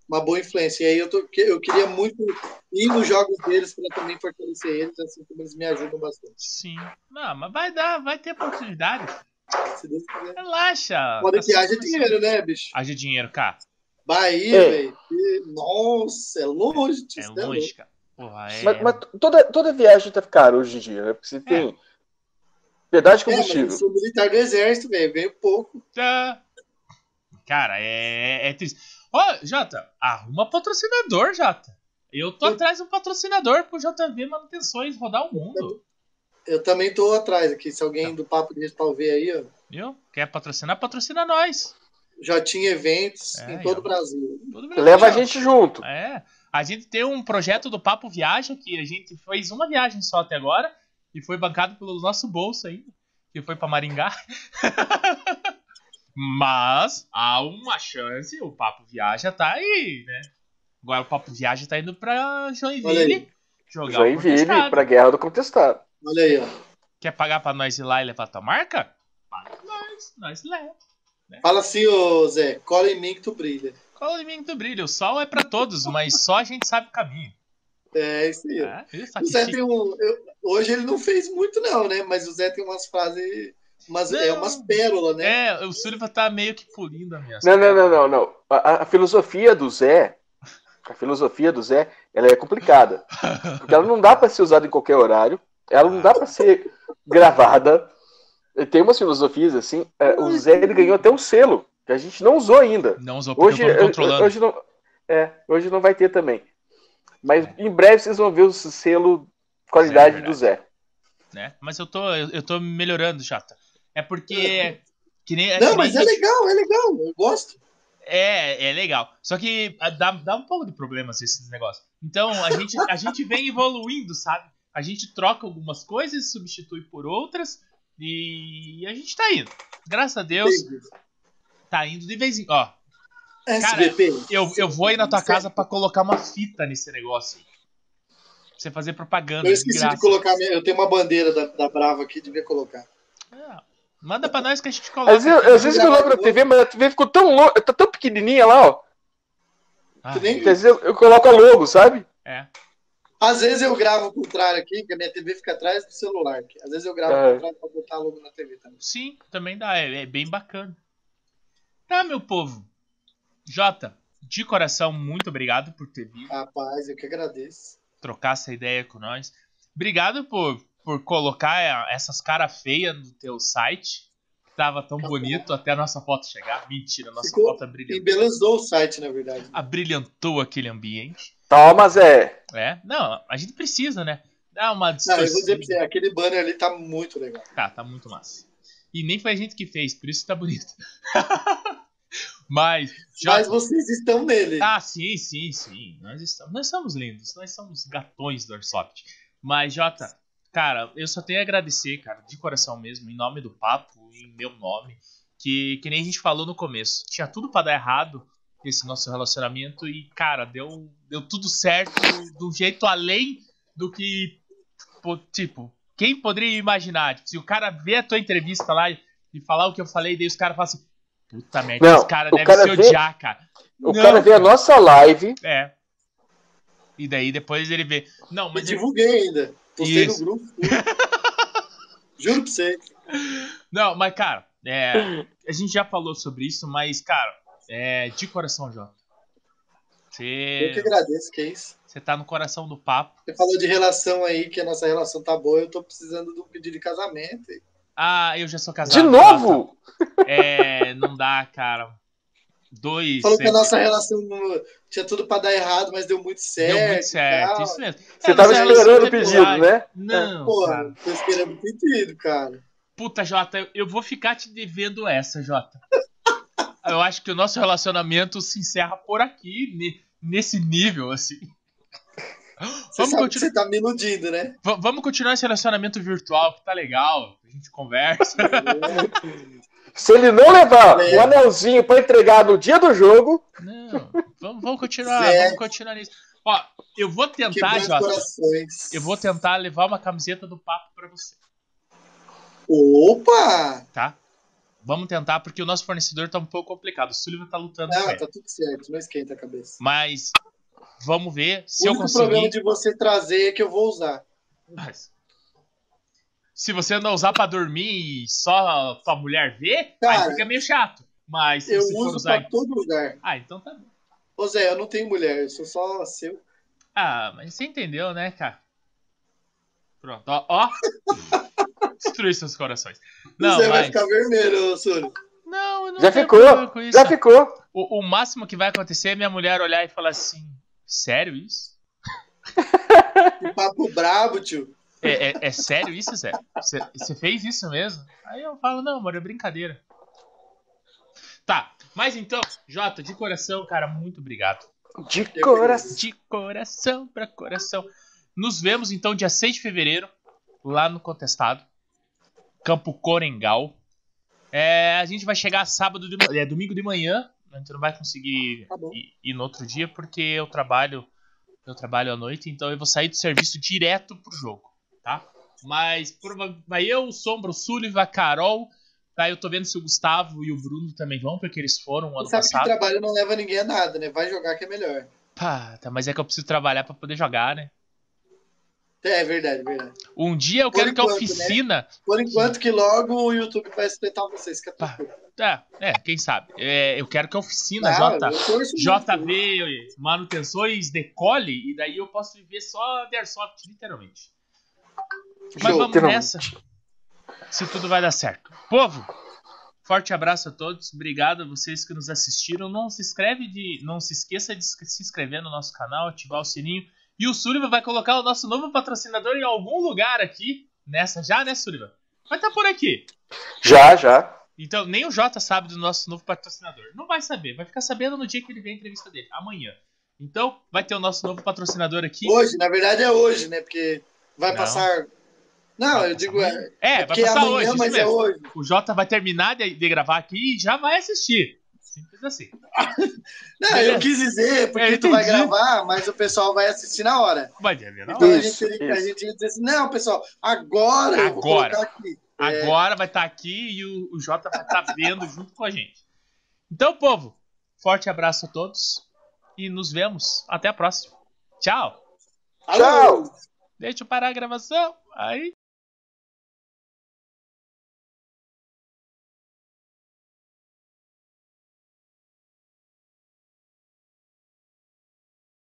uma boa influência. E aí eu, tô, eu queria muito ir nos jogos deles para também fortalecer eles, assim como eles me ajudam bastante. Sim. Não, mas vai dar, vai ter oportunidade. Se Deus quiser. Relaxa. Pode Tá que só haja dinheiro, né, bicho? Haja dinheiro, cara. Bahia, É. velho. Nossa, é longe É né, longe, cara. Porra, é. Mas, mas toda, toda viagem tá caro hoje em dia, né? Porque você tem pedágio de É, mas eu combustível. sou militar do exército, velho. Veio pouco. Tá. Cara, é, é triste. Ó, Jota, arruma patrocinador, Jota. Eu tô Eu- atrás de um patrocinador pro JV Manutenções rodar o mundo. Eu também tô atrás aqui. Se alguém do Papo de Respal ver aí, ó. Viu? Quer patrocinar? Patrocina nós. Já tinha eventos É, em todo o Brasil. Todo Brasil. Leva a gente junto. É. A gente tem um projeto do Papo Viaja que a gente fez uma viagem só até agora e foi bancado pelo nosso bolso aí, que foi pra Maringá. (laughs) Mas há uma chance, o Papo Viaja tá aí, né? Agora o Papo Viaja tá indo pra Olha Joinville jogar o Joinville pra guerra do contestado. Olha aí, ó. Quer pagar pra nós ir lá e levar tua marca? Paga nós, nós leva. Fala assim, ô Zé. Cola em mim que tu brilha. Cola em mim que tu brilha, o sol é pra todos, mas só a gente sabe o caminho. É isso aí. É, O Zé tem um. eu- hoje ele não fez muito, não, né? Mas o Zé tem umas frases. Umas, é, Não. umas pérolas, né? É, o Sullivan tá meio que pulindo a minha Não, não, não, não, não. A, a filosofia do Zé, a filosofia do Zé, ela é complicada. (laughs) Porque ela não dá pra ser usada em qualquer horário, ela não dá pra ser gravada. Tem umas filosofias assim. é, o Zé ele ganhou até um selo que a gente não usou ainda. Não usou porque Hoje, hoje não, é, hoje não vai ter também. Mas em breve vocês vão ver o selo qualidade É do Zé. né? Mas eu tô, eu, eu tô melhorando, Jota. É porque. Que nem, é Não, que nem mas é a gente- legal, é legal. Eu gosto. É, é legal. Só que ah, dá, dá um pouco de problemas esses negócios. Então, a gente, a gente vem evoluindo, sabe? A gente troca algumas coisas, substitui por outras e a gente tá indo. Graças a Deus, tá indo de vez em Ó, SBP. eu, eu vou aí na tua casa pra colocar uma fita nesse negócio aí. Pra você fazer propaganda. Eu de esqueci graça. de colocar. Minha... Eu tenho uma bandeira da, da Brava aqui, devia colocar. É, manda pra nós que a gente coloca. Às vezes, às vezes eu coloco na TV, mas a TV ficou tão louca, tá tão pequenininha lá, ó. Ah, Que às vezes eu, eu coloco a logo, sabe? é. Às vezes eu gravo ao contrário aqui, que a minha TV fica atrás do celular. aqui. Às vezes eu gravo É. ao contrário pra botar logo na TV também. Sim, também dá. É, é bem bacana. Tá, meu povo. Jota, de coração, muito obrigado por ter vindo Rapaz, eu que agradeço. trocar essa ideia com nós. Obrigado por, por colocar é, essas caras feias no teu site. Que tava tão bonito até a nossa foto chegar. Mentira, a nossa Ficou- foto abrilhantou, Embelezou o site, na verdade. abrilhantou aquele ambiente. Toma, Zé. É, não, a gente precisa, né? Dá uma Não, eu vou dizer pra você, aquele banner ali tá muito legal. Tá, tá muito massa. E nem foi a gente que fez, por isso tá bonito. (laughs) Mas, Mas Jota, vocês estão nele. Ah, sim, sim, sim. Nós, estamos, nós somos lindos, nós somos gatões do Airsoft. Mas, Jota, cara, eu só tenho a agradecer, cara, de coração mesmo, em nome do papo, em meu nome, que, que nem a gente falou no começo. Tinha tudo pra dar errado esse nosso relacionamento e, cara, deu, deu tudo certo de um jeito além do que, tipo, quem poderia imaginar? Tipo, se o cara vê a tua entrevista lá e, falar o que eu falei, daí os caras falam assim, puta merda, Não, esse cara deve cara se vê- odiar, cara. O Não, cara vê a nossa live. é. E daí depois ele vê. Não, Eu mas ele- divulguei ainda. Postei Isso. no grupo. (laughs) Juro pra você. Não, mas cara, é, a gente já falou sobre isso, mas cara, é de coração, Jota. Eu que Você, agradeço, que é isso. você tá no coração do papo. Você falou de relação aí, que a nossa relação tá boa. Eu tô precisando de um pedido de casamento. Ah, eu já sou casado. De novo? É, não dá, cara. Dois. Falou que a sempre- nossa relação tinha tudo pra dar errado, mas deu muito certo. Deu muito certo, isso mesmo. Você É, tava esperando o pedido, né? Não, Porra, tô esperando o pedido, cara. Puta, Jota, eu- eu vou ficar te devendo essa, Jota. Eu acho que o nosso relacionamento se encerra por aqui, ne- nesse nível, assim. Você Vamos continuar, você tá me iludindo, né? va- vamos continuar esse relacionamento virtual, que tá legal. A gente conversa. (laughs) Se ele não levar É. o anelzinho pra entregar no dia do jogo, Não, vamos, vamos continuar, Certo. vamos continuar nisso. Ó, eu vou tentar, Jota. Eu vou tentar levar uma camiseta do papo pra você, Opa! tá? Vamos tentar, porque o nosso fornecedor tá um pouco complicado. O Sullivan tá lutando Não, ele. tá tudo certo. Não esquenta a cabeça. Mas vamos ver se o eu único conseguir. problema de você trazer é que eu vou usar. Mas, se você não usar pra dormir e só tua mulher ver, Cara, aí fica meio chato. Mas se Eu você for uso usar. pra todo lugar. Ah, então tá bom. Ô Zé, eu não tenho mulher, eu sou só seu. Ah, mas você entendeu, né, cara? Pronto, ó. ó. (laughs) Destruir seus corações. Não, Você vai mas... ficar vermelho, Súlio. Não, eu não já ficou. problema com isso. Já ficou. O, o máximo que vai acontecer é minha mulher olhar e falar assim: sério isso? Que papo brabo, tio. É, é- é sério isso, Zé? Você você fez isso mesmo? Aí eu falo, não, amor, é brincadeira. Tá, mas então, Jota, de coração, cara, muito obrigado. De coração. De coração pra coração. Nos vemos então dia 6 de fevereiro, lá no Contestado, Campo Corengal. É, a gente vai chegar sábado, de, é, domingo de manhã. A gente não vai conseguir Tá ir, ir no outro dia porque eu trabalho, eu trabalho à noite, então eu vou sair do serviço direto pro jogo, tá? Mas vai eu, o Sombra, o Sullivan, a Carol. Tá, eu tô vendo se o Gustavo e o Bruno também vão, porque eles foram ano Você sabe que passado. trabalho não leva ninguém a nada, né? Vai jogar que é melhor. Pá, tá, mas é que eu preciso trabalhar pra poder jogar, né? É, é verdade, verdade. Um dia eu Por quero que a enquanto, né? oficina. Por enquanto que logo o YouTube vai sustentar vocês. Que é Pá. tudo. É, é, quem sabe. É, eu quero que a oficina Não, J, torço muito. JV Manutenções decole e daí eu posso viver só de Airsoft, literalmente. Mas Show. vamos nessa. Se tudo vai dar certo. Povo, forte abraço a todos. Obrigado a vocês que nos assistiram. Não se inscreve de, não se esqueça de se inscrever no nosso canal, ativar o sininho. E o Sullivan vai colocar o nosso novo patrocinador em algum lugar aqui. Nessa já, né, Sullivan? Vai estar por aqui. Já, já. Então, nem o Jota sabe do nosso novo patrocinador. Não vai saber, vai ficar sabendo no dia que ele vê a entrevista dele, amanhã. Então, vai ter o nosso novo patrocinador aqui. Hoje, na verdade é hoje, né? Porque vai Não. passar. Não, Vai eu digo. É, É, é vai porque passar amanhã, hoje, mas é hoje. O Jota vai terminar de, de gravar aqui e já vai assistir. Simples assim. (laughs) Não, Beleza. eu quis dizer, porque É, tu vai gravar, mas o pessoal vai assistir na hora. Vai ver, não? Então a Isso, gente, teria- a gente ia dizer assim, não, pessoal, agora, eu vou Agora. colocar aqui. É. Agora vai estar aqui e o, o Jota vai estar vendo junto com a gente. Então, povo, forte abraço a todos e nos vemos. Até a próxima. Tchau. Tchau. Deixa eu parar a gravação. Aí.